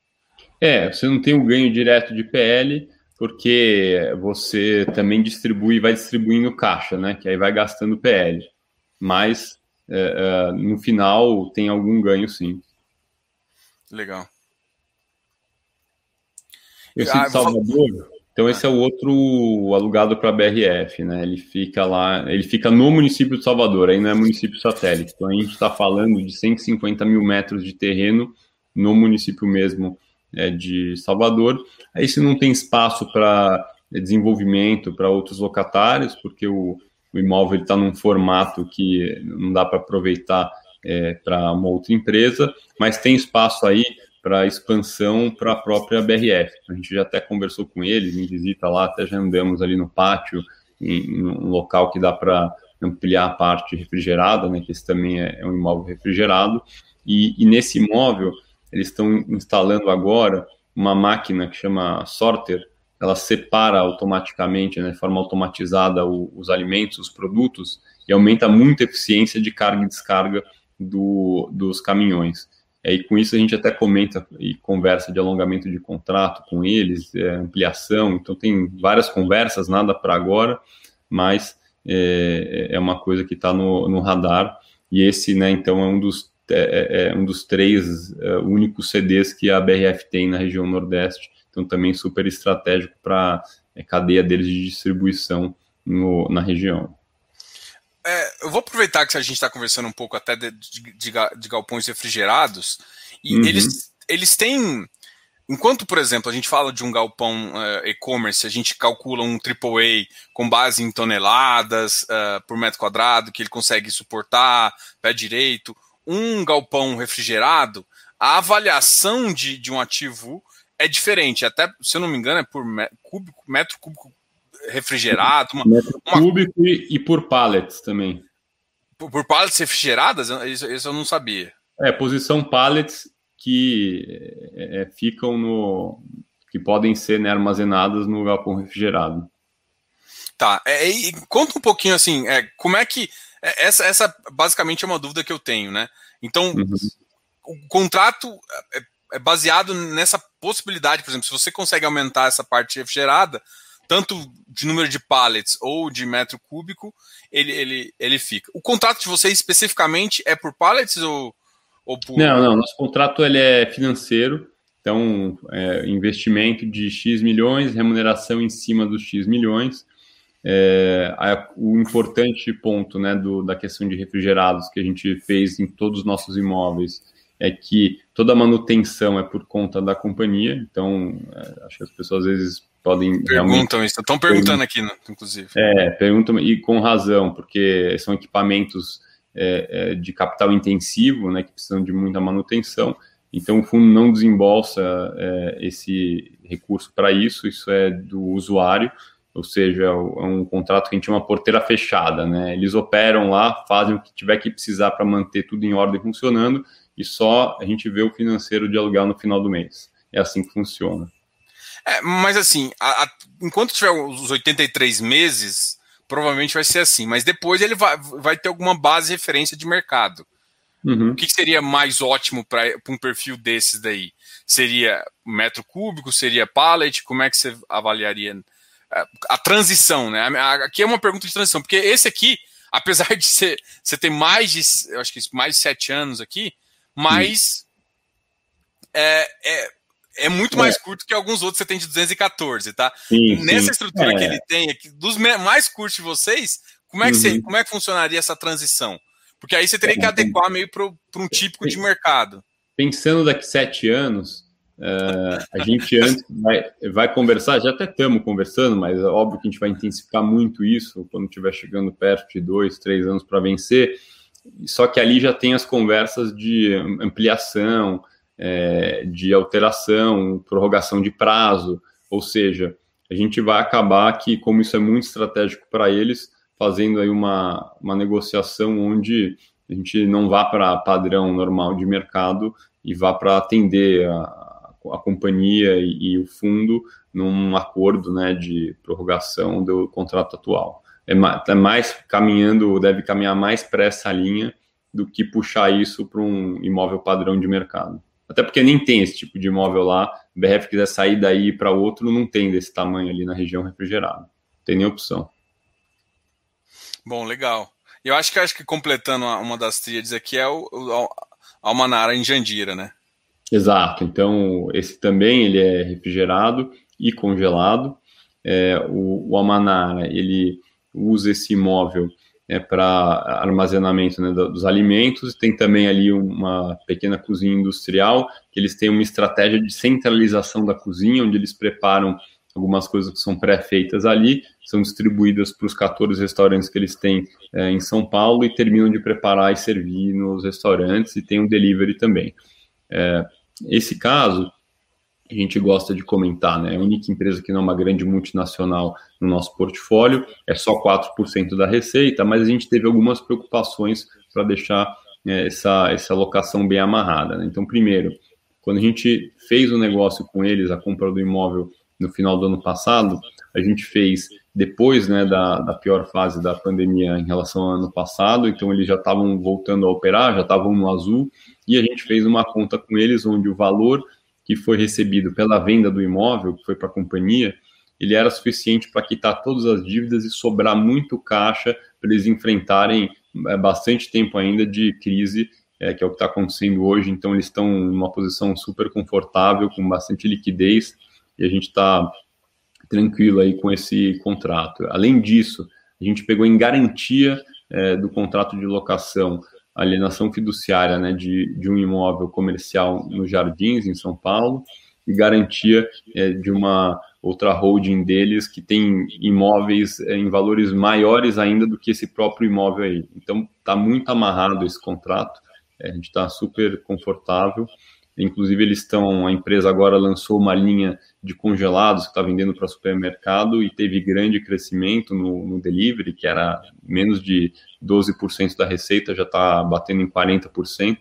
É, você não tem o um ganho direto de PL, porque você também distribui, vai distribuindo caixa, né? Que aí vai gastando PL. Mas é, é, no final tem algum ganho, sim. Legal. Esse ah, de Salvador, então esse é o outro alugado para a BRF, né? Ele fica lá, ele fica no município de Salvador, aí não é município satélite. Então a gente está falando de 150 mil metros de terreno no município mesmo é, de Salvador. Aí se não tem espaço para desenvolvimento para outros locatários, porque o, o imóvel está num formato que não dá para aproveitar é, para uma outra empresa, mas tem espaço aí para expansão para a própria BRF. A gente já até conversou com eles em visita lá, até já andamos ali no pátio, em, em um local que dá para ampliar a parte refrigerada, né, que esse também é, é um imóvel refrigerado, e, e nesse imóvel eles estão instalando agora uma máquina que chama sorter, ela separa automaticamente, né, de forma automatizada, o, os alimentos, os produtos, e aumenta muito a eficiência de carga e descarga do, dos caminhões. E com isso a gente até comenta e conversa de alongamento de contrato com eles, é, ampliação, então tem várias conversas, nada para agora, mas é, é, uma coisa que está no, no radar, e esse, né, então, é um dos é, é, é um dos três é, únicos CDs que a BRF tem na região Nordeste, então também super estratégico para a é, cadeia deles de distribuição no, na região. É, eu vou aproveitar que a gente está conversando um pouco até de, de, de galpões refrigerados, e uhum. eles, eles têm. Enquanto, por exemplo, a gente fala de um galpão uh, e-commerce, a gente calcula um AAA com base em toneladas uh, por metro quadrado, que ele consegue suportar, pé direito um galpão refrigerado, a avaliação de, de um ativo é diferente. Até, se eu não me engano, é por cúbico, metro cúbico refrigerado. Uma, metro uma... cúbico e, e, por pallets também. Por, por pallets refrigeradas? Isso, isso, eu não sabia. É, posição pallets que é, é ficam no. que podem ser né, armazenadas no galpão refrigerado. Tá. É, conta um pouquinho assim, é, como é que é, essa, essa basicamente é uma dúvida que eu tenho, né? Então, uhum. o contrato é, é, baseado nessa possibilidade, por exemplo, se você consegue aumentar essa parte refrigerada, tanto de número de pallets ou de metro cúbico, ele, ele, ele fica. O contrato de vocês especificamente é por pallets ou, ou por. Não, não, nosso contrato ele é financeiro, então é investimento de X milhões, remuneração em cima dos X milhões. É, a, o importante ponto né, do, da questão de refrigerados que a gente fez em todos os nossos imóveis é que toda a manutenção é por conta da companhia, então é, acho que as pessoas às vezes podem. Perguntam isso, estão perguntando aqui, né, inclusive. É, perguntam, e com razão, porque são equipamentos é, é, de capital intensivo, né, que precisam de muita manutenção, então o fundo não desembolsa é, esse recurso para isso, isso é do usuário ou seja, é um contrato que a gente chama porteira fechada, né? Eles operam lá, fazem o que tiver que precisar para manter tudo em ordem funcionando e só a gente vê o financeiro de aluguel no final do mês. É assim que funciona. É, mas assim, a, a, enquanto tiver os 83 meses, provavelmente vai ser assim, mas depois ele vai, vai ter alguma base de referência de mercado. Uhum. O que, que, seria mais ótimo para um perfil desses daí? Seria metro cúbico? Seria pallet? Como é que você avaliaria a transição, né? Aqui é uma pergunta de transição, porque esse aqui, apesar de ser, você ter mais de, eu acho que mais de sete anos aqui, mas é, é, é, muito mais é. curto que alguns outros que você tem de 214, tá? Sim, Nessa sim. estrutura é. que ele tem, aqui, dos mais curtos de vocês, como é, que uhum. você, como é que funcionaria essa transição? Porque aí você teria que adequar meio para um típico de mercado. Pensando daqui sete anos, Uh, a gente antes vai, vai conversar, já até estamos conversando, mas é óbvio que a gente vai intensificar muito isso quando estiver chegando perto de dois, três anos para vencer. Só que ali já tem as conversas de ampliação, é, de alteração, prorrogação de prazo, ou seja, a gente vai acabar que, como isso é muito estratégico para eles, fazendo aí uma, uma negociação onde a gente não vá para padrão normal de mercado e vá para atender a, a companhia e, e, o fundo num acordo né, de prorrogação do contrato atual. É mais, é mais caminhando, deve caminhar mais para essa linha do que puxar isso para um imóvel padrão de mercado. Até porque nem tem esse tipo de imóvel lá. O BRF quiser sair daí para outro, não tem desse tamanho ali na região refrigerada. Não tem nem opção. Bom, legal. Eu acho que acho que completando uma das tríades aqui é o, o Almanara em Jandira, né? Exato. Então, esse também ele é refrigerado e congelado. É, o, o Almanara, ele usa esse imóvel é, para armazenamento né, dos alimentos. Tem também ali uma pequena cozinha industrial, que eles têm uma estratégia de centralização da cozinha, onde eles preparam algumas coisas que são pré-feitas ali, são distribuídas para os 14 restaurantes que eles têm é, em São Paulo e terminam de preparar e servir nos restaurantes, e tem um delivery também. É, esse caso, a gente gosta de comentar, né? A única empresa que não é uma grande multinacional no nosso portfólio, é só 4% da receita, mas a gente teve algumas preocupações para deixar é, essa, essa alocação bem amarrada. Né? Então, primeiro, quando a gente fez o negócio com eles, a compra do imóvel no final do ano passado, a gente fez depois né, da, da pior fase da pandemia em relação ao ano passado, então eles já estavam voltando a operar, já estavam no azul, e a gente fez uma conta com eles onde o valor que foi recebido pela venda do imóvel, que foi para a companhia, ele era suficiente para quitar todas as dívidas e sobrar muito caixa para eles enfrentarem é, bastante tempo ainda de crise, é, que é o que está acontecendo hoje. Então, eles estão numa posição super confortável, com bastante liquidez, e a gente está tranquilo aí com esse contrato. Além disso, a gente pegou em garantia é, do contrato de locação alienação fiduciária né, de, de um imóvel comercial nos Jardins, em São Paulo, e garantia é, de uma outra holding deles que tem imóveis é, em valores maiores ainda do que esse próprio imóvel aí. Então, está muito amarrado esse contrato, é, a gente está super confortável. Inclusive, eles estão, a empresa agora lançou uma linha de congelados que está vendendo para supermercado e teve grande crescimento no, no delivery, que era menos de 12% da receita, já está batendo em 40%.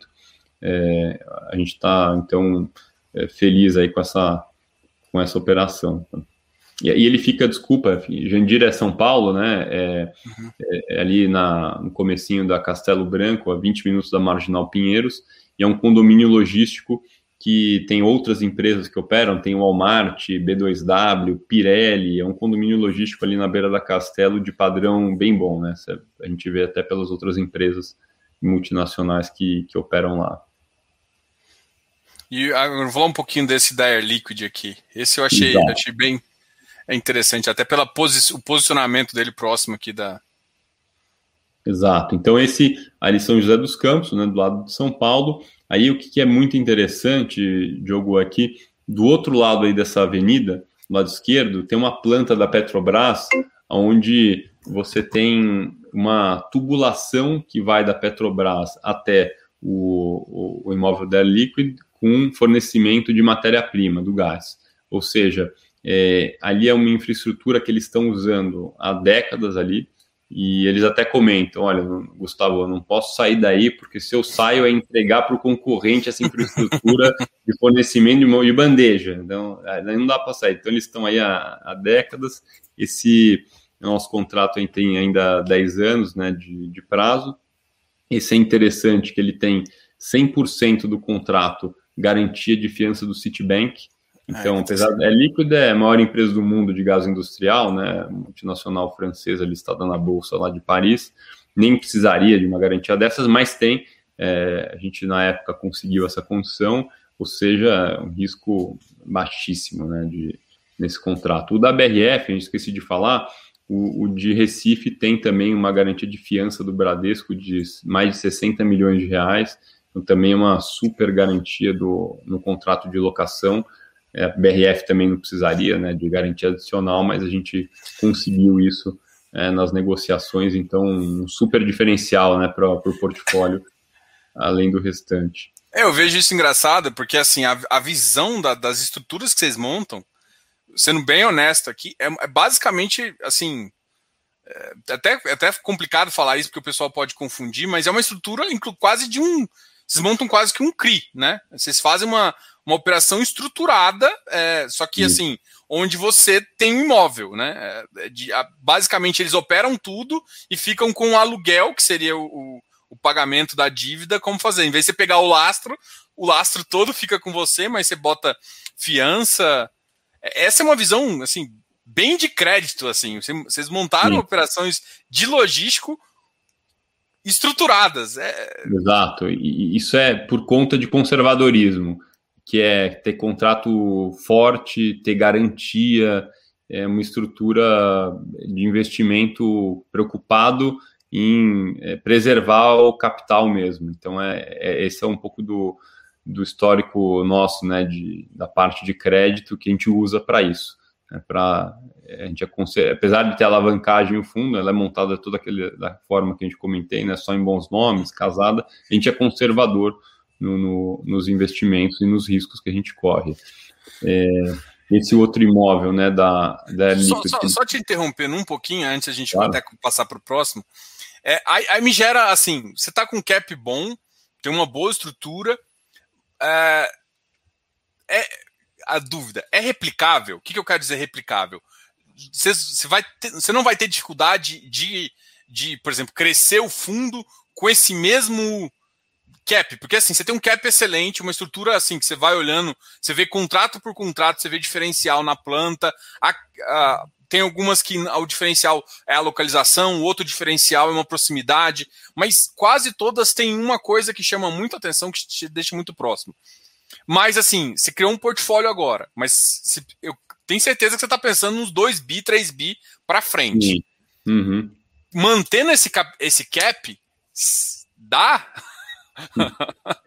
É, a gente está, então, é, feliz aí com essa, com essa operação. E, e ele fica, desculpa, Jandira é São Paulo, né? É, uhum. é, é ali na, no comecinho da Castelo Branco, a 20 minutos da Marginal Pinheiros, e é um condomínio logístico que tem outras empresas que operam, tem o Walmart, B2W, Pirelli, é um condomínio logístico ali na beira da Castelo de padrão bem bom, né? A gente vê até pelas outras empresas multinacionais que, que operam lá. E agora vou falar um pouquinho desse da Air Liquid aqui. Esse eu achei, achei bem interessante, até pelo posi posicionamento dele próximo aqui da, Exato. Então, esse ali São José dos Campos, né, do lado de São Paulo. Aí o que é muito interessante, Diogo, aqui, do outro lado aí dessa avenida, do lado esquerdo, tem uma planta da Petrobras, onde você tem uma tubulação que vai da Petrobras até o, o, o imóvel da Liquid com fornecimento de matéria-prima do gás. Ou seja, é, ali é uma infraestrutura que eles estão usando há décadas ali, e eles até comentam: olha, Gustavo, eu não posso sair daí, porque se eu saio é entregar para o concorrente essa infraestrutura de fornecimento de bandeja. Então, não dá para sair. Então, eles estão aí há, há, décadas. Esse nosso contrato tem ainda 10 anos né, de, de prazo. Esse é interessante que ele tem 100% do contrato garantia de fiança do Citibank. Então, é, apesar é líquida, é a maior empresa do mundo de gás industrial, né, multinacional francesa listada na bolsa lá de Paris, nem precisaria de uma garantia dessas, mas tem. É, a gente na época conseguiu essa condição, ou seja, um risco baixíssimo, né, de, nesse contrato. O da BRF, a gente esqueci de falar, o, o, de Recife tem também uma garantia de fiança do Bradesco de mais de 60 milhões de reais, então também é uma super garantia do, no contrato de locação. É, a BRF também não precisaria né, de garantia adicional, mas a gente conseguiu isso é, nas negociações, então um super diferencial né, para o portfólio, além do restante. É, eu vejo isso engraçado, porque assim, a, a visão da, das estruturas que vocês montam sendo bem honesto aqui, é, é basicamente assim. É até, é até complicado falar isso porque o pessoal pode confundir, mas é uma estrutura quase de um. Vocês montam quase que um CRI, né? Vocês fazem uma, uma operação estruturada, é, só que assim, onde você tem um imóvel, né? É, de, a, basicamente eles operam tudo e ficam com o aluguel, que seria o, o, o, pagamento da dívida, como fazer. Em vez de você pegar o lastro, o lastro todo fica com você, mas você bota fiança. É, essa é uma visão assim bem de crédito, assim. Vocês montaram Sim. operações de logístico estruturadas. É... Exato. E isso é por conta de conservadorismo que é ter contrato forte, ter garantia, é uma estrutura de investimento preocupado em é, preservar o capital mesmo. Então, é, é, esse é um pouco do, do histórico nosso, né, de, da parte de crédito que a gente usa para isso. Né, para a gente é, apesar de ter alavancagem o fundo, ela é montada toda aquele, da forma que a gente comentei, né, só em bons nomes, casada, a gente é conservador no, no, nos investimentos e nos riscos que a gente corre. É, esse outro imóvel, né, da, da só, só, só, te interrompendo um pouquinho antes a gente claro. até passar para o próximo. É, aí, aí, me gera assim, você está com um cap bom, tem uma boa estrutura, é, é a dúvida é replicável? O que, que eu quero dizer replicável? Você, vai ter, você não vai ter dificuldade de, de, por exemplo, crescer o fundo com esse mesmo cap, porque assim, você tem um cap excelente, uma estrutura assim, que você vai olhando, você vê contrato por contrato, você vê diferencial na planta, a, a, tem algumas que o diferencial é a localização, o outro diferencial é uma proximidade, mas quase todas têm uma coisa que chama muito atenção, que te deixa muito próximo. Mas assim, você criou um portfólio agora, mas se, eu tenho certeza que você está pensando nos 2 bi, 3 bi para frente. Uhum. Mantendo esse cap, esse cap, dá?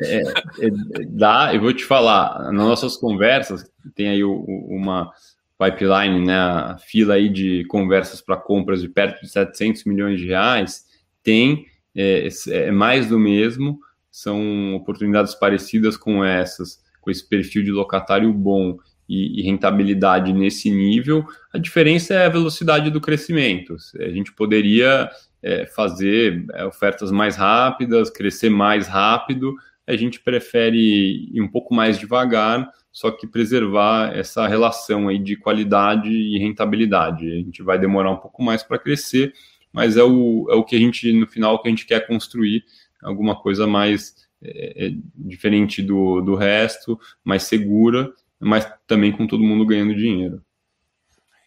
É, é, dá, eu vou te falar, nas nossas conversas, tem aí o, o, uma pipeline, né, a fila aí de conversas para compras de perto de 700 milhões de reais, tem é, é, mais do mesmo, são oportunidades parecidas com essas, com esse perfil de locatário bom e, e, rentabilidade nesse nível, a diferença é a velocidade do crescimento. A gente poderia é, fazer é, ofertas mais rápidas, crescer mais rápido, a gente prefere ir um pouco mais devagar, só que preservar essa relação aí de qualidade e rentabilidade. A gente vai demorar um pouco mais para crescer, mas é o, é o que a gente, no final, que a gente quer construir, alguma coisa mais é, é diferente do, do resto, mais segura, mas também com todo mundo ganhando dinheiro.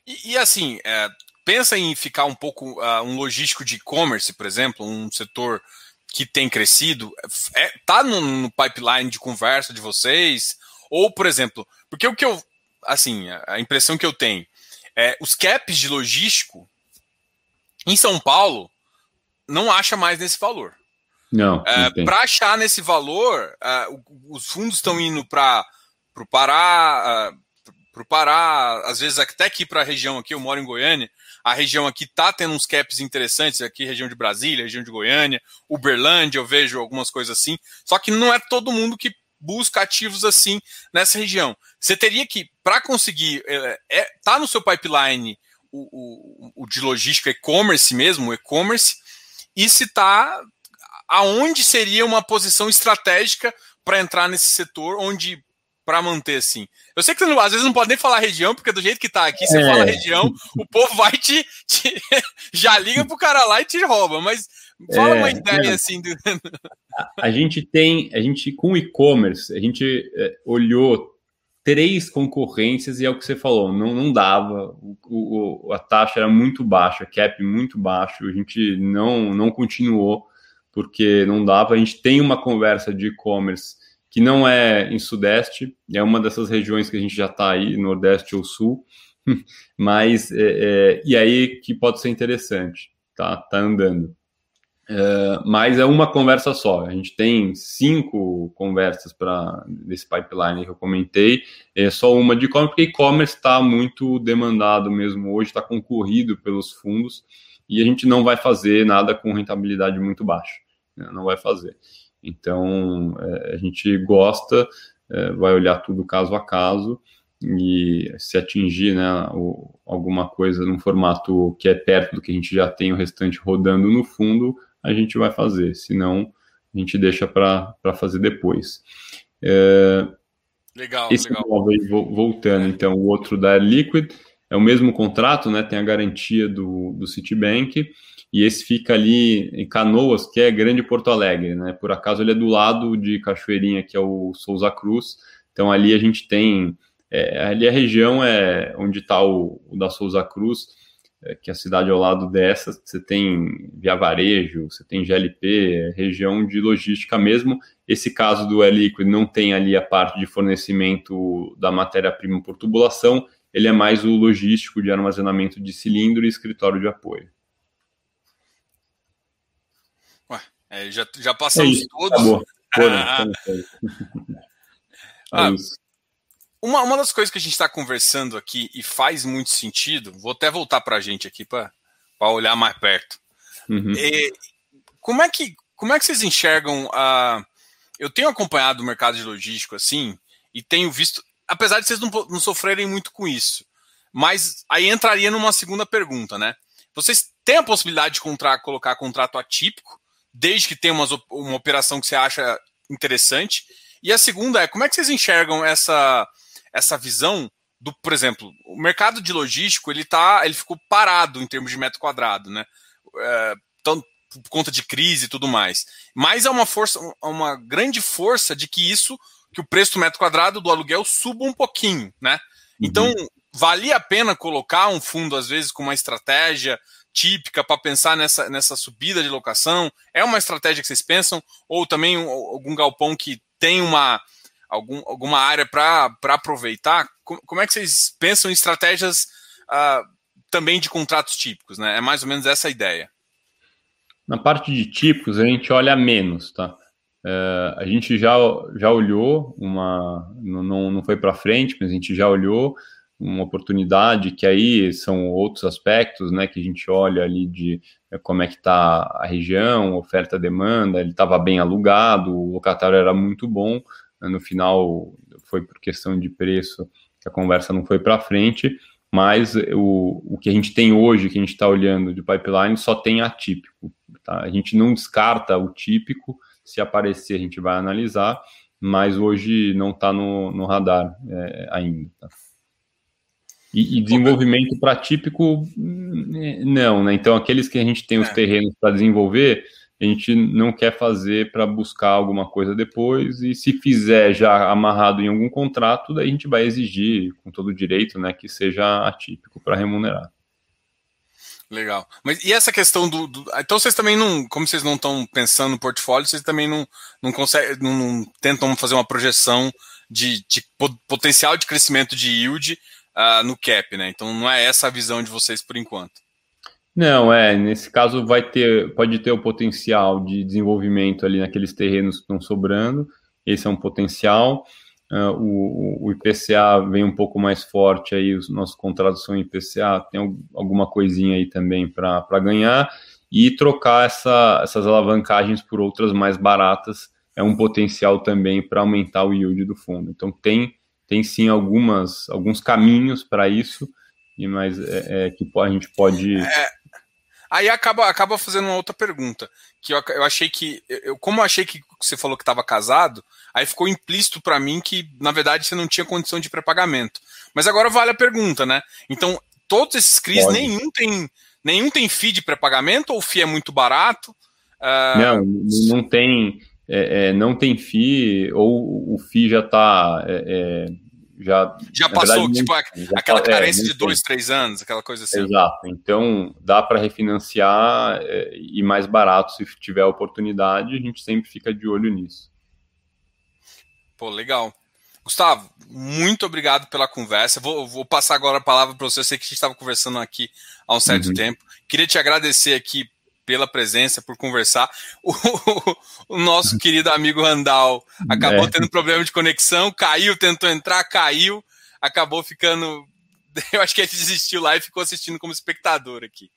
E, e assim, é, pensa em ficar um pouco uh, um logístico de e-commerce, por exemplo, um setor que tem crescido, é, tá no, no, pipeline de conversa de vocês? Ou, por exemplo, porque o que eu, assim, a impressão que eu tenho é os caps de logístico em São Paulo não acha mais nesse valor. Não. É, para achar nesse valor, uh, os fundos estão indo para o Pará, uh, para o Pará, às vezes até aqui para a região aqui, eu moro em Goiânia, a região aqui está tendo uns caps interessantes, aqui região de Brasília, região de Goiânia, Uberlândia, eu vejo algumas coisas assim. Só que não é todo mundo que busca ativos assim nessa região. Você teria que, para conseguir, é, é, tá no seu pipeline o, o, o de logística e-commerce mesmo, o e-commerce, e se está aonde seria uma posição estratégica para entrar nesse setor onde para manter assim. Eu sei que você não, às vezes não pode nem falar região, porque do jeito que tá aqui, você é. fala região, o povo vai te, te, já liga pro cara lá e te rouba, mas fala é, uma ideia é. assim. Do... A, gente tem, a gente com e-commerce, a gente é, olhou três concorrências e é o que você falou, não, não dava, o, o, a taxa era muito baixa, cap muito baixo, a gente não, não continuou porque não dava. A gente tem uma conversa de e-commerce que não é em Sudeste, é uma dessas regiões que a gente já está aí, Nordeste ou Sul, mas é, é, e aí que pode ser interessante, tá? Tá andando. É, mas é uma conversa só. A gente tem cinco conversas para desse pipeline que eu comentei. É só uma de e-commerce, porque e-commerce está muito demandado mesmo hoje, está concorrido pelos fundos e a gente não vai fazer nada com rentabilidade muito baixa. Né? Não vai fazer. Então, é, a gente gosta, é, vai olhar tudo caso a caso, e se atingir né, o, alguma coisa num formato que é perto do que a gente já tem o restante rodando no fundo, a gente vai fazer, senão a gente deixa para fazer depois. É, legal, esse legal. Aí, voltando, então, o outro da Liquid é o mesmo contrato, né, tem a garantia do, do Citibank, e esse fica ali em Canoas, que é Grande Porto Alegre, né, por acaso ele é do lado de Cachoeirinha, que é o Souza Cruz, então ali a gente tem é, ali a região é onde está o, o, da Souza Cruz, é, que é a cidade ao lado dessa, você tem Via Varejo, você tem GLP, é região de logística mesmo. Esse caso do E-Liquid não tem ali a parte de fornecimento da matéria-prima por tubulação, ele é mais o logístico de armazenamento de cilindro e escritório de apoio. Ué, é, já, já passamos é todos. Acabou. Ah, ah, uma, uma das coisas que a gente está conversando aqui e faz muito sentido, vou até voltar para a gente aqui para olhar mais perto. Uhum. É, como, é que, como é que vocês enxergam a. Eu tenho acompanhado o mercado de logístico assim, e tenho visto, apesar de vocês não, não sofrerem muito com isso, mas aí entraria numa segunda pergunta, né? Vocês têm a possibilidade de contra, colocar contrato atípico, desde que tenha uma, uma operação que você acha interessante. E a segunda é como é que vocês enxergam essa essa visão do, por exemplo, o mercado de logístico ele tá, ele ficou parado em termos de metro quadrado, né? É, então, por conta de crise e tudo mais. Mas é uma força, uma grande força de que isso, que o preço do metro quadrado do aluguel suba um pouquinho, né? Então, uhum. valia a pena colocar um fundo, às vezes, com uma estratégia típica para pensar nessa, nessa subida de locação? É uma estratégia que vocês pensam? Ou também algum galpão que tem uma, algum, alguma área para aproveitar? Como, como, é que vocês pensam em estratégias uh, também de contratos típicos? Né? É mais ou menos essa a ideia. Na parte de típicos, a gente olha menos, tá? Uh, a gente já, já olhou uma. Não, não foi para frente, mas a gente já olhou uma oportunidade que aí são outros aspectos, né, que a gente olha ali de é, como é que está a região, oferta, demanda, ele estava bem alugado, o locatário era muito bom, no final foi por questão de preço que a conversa não foi para frente, mas o, o que a gente tem hoje, que a gente está olhando de pipeline, só tem atípico. Tá? A gente não descarta o típico, se aparecer a gente vai analisar, mas hoje não está no, no radar é, ainda. Tá? E, e, desenvolvimento para típico, não, né? Então, aqueles que a gente tem os é. terrenos para desenvolver, a gente não quer fazer para buscar alguma coisa depois, e se fizer já amarrado em algum contrato, daí a gente vai exigir, com todo o direito, né, que seja atípico para remunerar. Legal. Mas e essa questão do, do, Então vocês também não. Como vocês não estão pensando no portfólio, vocês também não, não conseguem. Não, não tentam fazer uma projeção de, de, potencial de crescimento de yield uh, no cap, né? Então não é essa a visão de vocês por enquanto. Não, é, nesse caso vai ter, pode ter o potencial de desenvolvimento ali naqueles terrenos que estão sobrando, esse é um potencial. Uh, o, o, IPCA vem um pouco mais forte aí, os nossos contratos são IPCA, tem alguma coisinha aí também para ganhar, e trocar essa, essas alavancagens por outras mais baratas é um potencial também para aumentar o yield do fundo. Então tem, tem sim algumas, alguns caminhos para isso, mas é, é, que a gente pode. É, Aí acaba, acaba fazendo uma outra pergunta. Que eu, eu achei que. Eu, como eu achei que você falou que estava casado, aí ficou implícito para mim que, na verdade, você não tinha condição de pré-pagamento. Mas agora vale a pergunta, né? Então, todos esses CRIs, nenhum tem, nenhum tem FII de pré-pagamento ou o FII é muito barato? Uh... Não, não tem. É, é, não tem FII, ou o FII já está é, é já, já passou, verdade, tipo, já aquela tá, carência é, de dois, três anos, aquela coisa assim. Exato. Então, dá para refinanciar é, e mais barato se tiver oportunidade, a gente sempre fica de olho nisso. Pô, legal. Gustavo, muito obrigado pela conversa. Vou, vou passar agora a palavra para você. Eu sei que a gente estava conversando aqui há um certo uhum. tempo. Queria te agradecer aqui pela presença, por conversar. O, o nosso querido amigo Randall acabou é. tendo problema de conexão, caiu, tentou entrar, caiu, acabou ficando. Eu acho que ele desistiu lá e ficou assistindo como espectador aqui.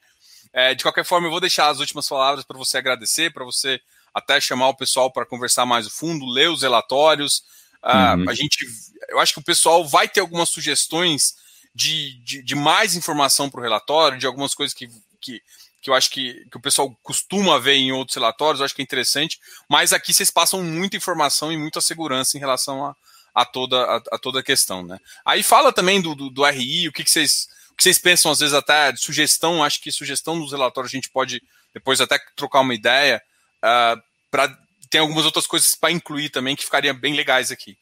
É, de qualquer forma, eu vou deixar as últimas palavras para você agradecer, para você até chamar o pessoal para conversar mais o fundo, ler os relatórios, Uh, A gente, eu acho que o pessoal vai ter algumas sugestões de, de, de mais informação para o relatório, de algumas coisas que, que, que eu acho que, que o pessoal costuma ver em outros relatórios, eu acho que é interessante, mas aqui vocês passam muita informação e muita segurança em relação a, a, toda, a, a toda a questão. Né? Aí fala também do, do, do RI, o que, que vocês o que vocês pensam, às vezes, até de sugestão, acho que sugestão dos relatórios a gente pode depois até trocar uma ideia. Uh, para tem algumas outras coisas para incluir também que ficariam bem legais aqui.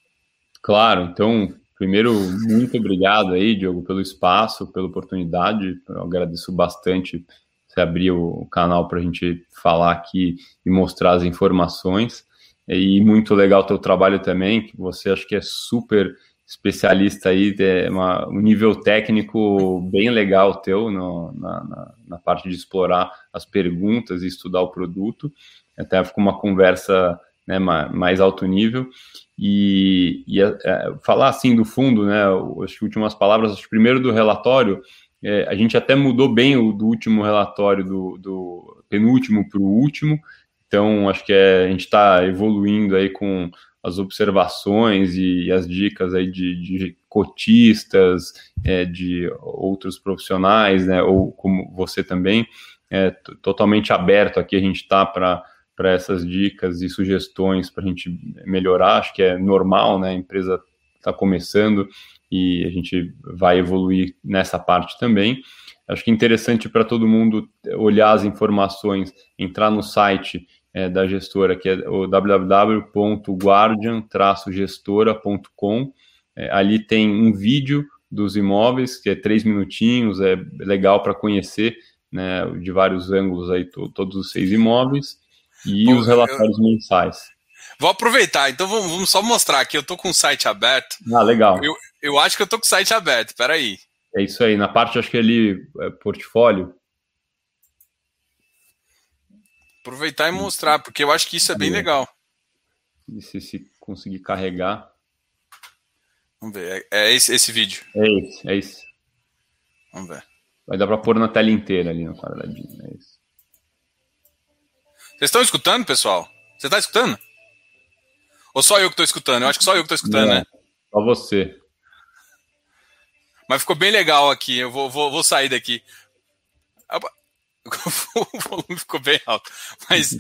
Claro, então, primeiro, muito obrigado aí, Diogo, pelo espaço, pela oportunidade. Eu agradeço bastante abrir o canal para a gente falar aqui e mostrar as informações. E muito legal o teu trabalho também, que você acho que é super especialista aí, é uma, um nível técnico bem legal teu no, na, na, na, parte de explorar as perguntas e estudar o produto. Até ficou uma conversa né, mais alto nível. E, e é, é, falar assim do fundo, né, as últimas palavras, acho, primeiro do relatório, é, a gente até mudou bem o do último relatório, do, do penúltimo para o último, então acho que é, a gente está evoluindo aí com as observações e as dicas aí de, de cotistas, é, de outros profissionais, né, ou como você também, é totalmente aberto aqui, a gente está para para essas dicas e sugestões para a gente melhorar, acho que é normal, né, a empresa está começando e a gente vai evoluir nessa parte também. Acho que é interessante para todo mundo olhar as informações, entrar no site é, da gestora, que é o www.guardian-gestora.com. É, ali tem um vídeo dos imóveis, que é três minutinhos, é legal para conhecer né, de vários ângulos aí to, todos os seis imóveis e Bom, os relatórios eu... mensais. Vou aproveitar, então vamos, vamos, só mostrar aqui. Eu estou com o site aberto. Ah, legal. Eu, eu acho que eu estou com o site aberto, peraí. É isso aí, na parte, acho que ali, é portfólio, Aproveitar e mostrar, porque eu acho que isso é bem legal. E se, se conseguir carregar. Vamos ver, é, é esse, esse vídeo. É esse, é esse. Vamos ver. Vai dar para pôr na tela inteira ali no quadradinho. É esse. Vocês estão escutando, pessoal? Você está escutando? Ou só eu que estou escutando? Eu acho que só eu que estou escutando, Não, né? Só você. Mas ficou bem legal aqui. Eu vou, vou, vou sair daqui. o volume ficou bem alto. Mas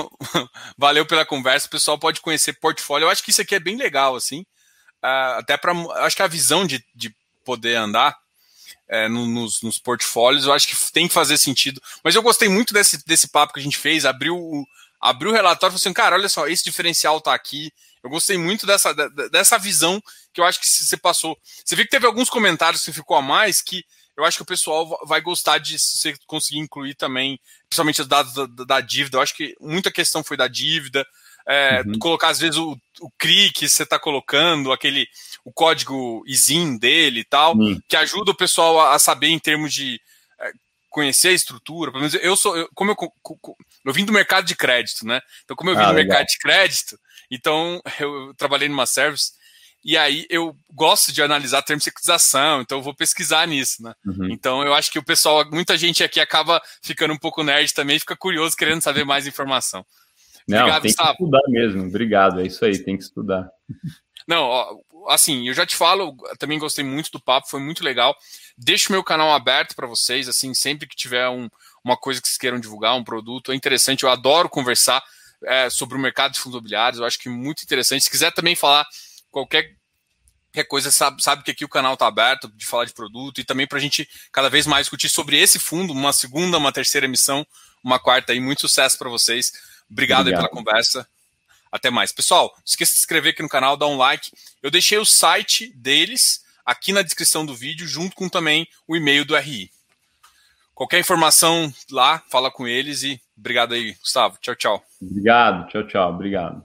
valeu pela conversa. O pessoal pode conhecer portfólio. Eu acho que isso aqui é bem legal, assim. Uh, até para. Acho que a visão de, de poder andar é, no, nos, nos portfólios, eu acho que tem que fazer sentido. Mas eu gostei muito desse, desse papo que a gente fez. Abriu o, abriu o relatório e falou assim: cara, olha só, esse diferencial tá aqui. Eu gostei muito dessa, dessa visão que eu acho que você passou. Você viu que teve alguns comentários que ficou a mais que eu acho que o pessoal vai gostar de você conseguir incluir também, principalmente os dados da, da dívida. Eu acho que muita questão foi da dívida. É, uhum. Colocar, às vezes, o, o CRI que você está colocando, aquele o código ISIN dele e tal, uhum. que ajuda o pessoal a, a saber em termos de é, conhecer a estrutura. Pelo menos eu sou, eu, como eu, eu vim do mercado de crédito, né? Então, como eu vim ah, do legal. mercado de crédito, então eu, trabalhei numa service e aí eu gosto de analisar termos de securitização, então eu vou pesquisar nisso, né? Uhum. Então eu acho que o pessoal, muita gente aqui acaba ficando um pouco nerd também, fica curioso querendo saber mais informação. Não, Obrigado, tem Gustavo. que estudar mesmo. Obrigado, é isso aí, tem que estudar. Não, ó, assim, eu já te falo, também gostei muito do papo, foi muito legal. Deixo meu canal aberto para vocês, assim, sempre que tiver um, uma coisa que vocês queiram divulgar, um produto, é interessante, eu adoro conversar é, sobre o mercado de fundos imobiliários, eu acho que muito interessante. Se quiser também falar qualquer, qualquer coisa, sabe, sabe que aqui o canal está aberto de falar de produto e também para a gente cada vez mais discutir sobre esse fundo, uma segunda, uma terceira emissão, uma quarta aí. Muito sucesso para vocês. Obrigado, Obrigado. pela conversa. Até mais. Pessoal, não esqueça de se inscrever aqui no canal, dar um like. Eu deixei o site deles aqui na descrição do vídeo, junto com também o e-mail do RI. Qualquer informação lá, fala com eles e obrigado aí, Gustavo. Tchau, tchau. Obrigado, tchau, tchau. Obrigado.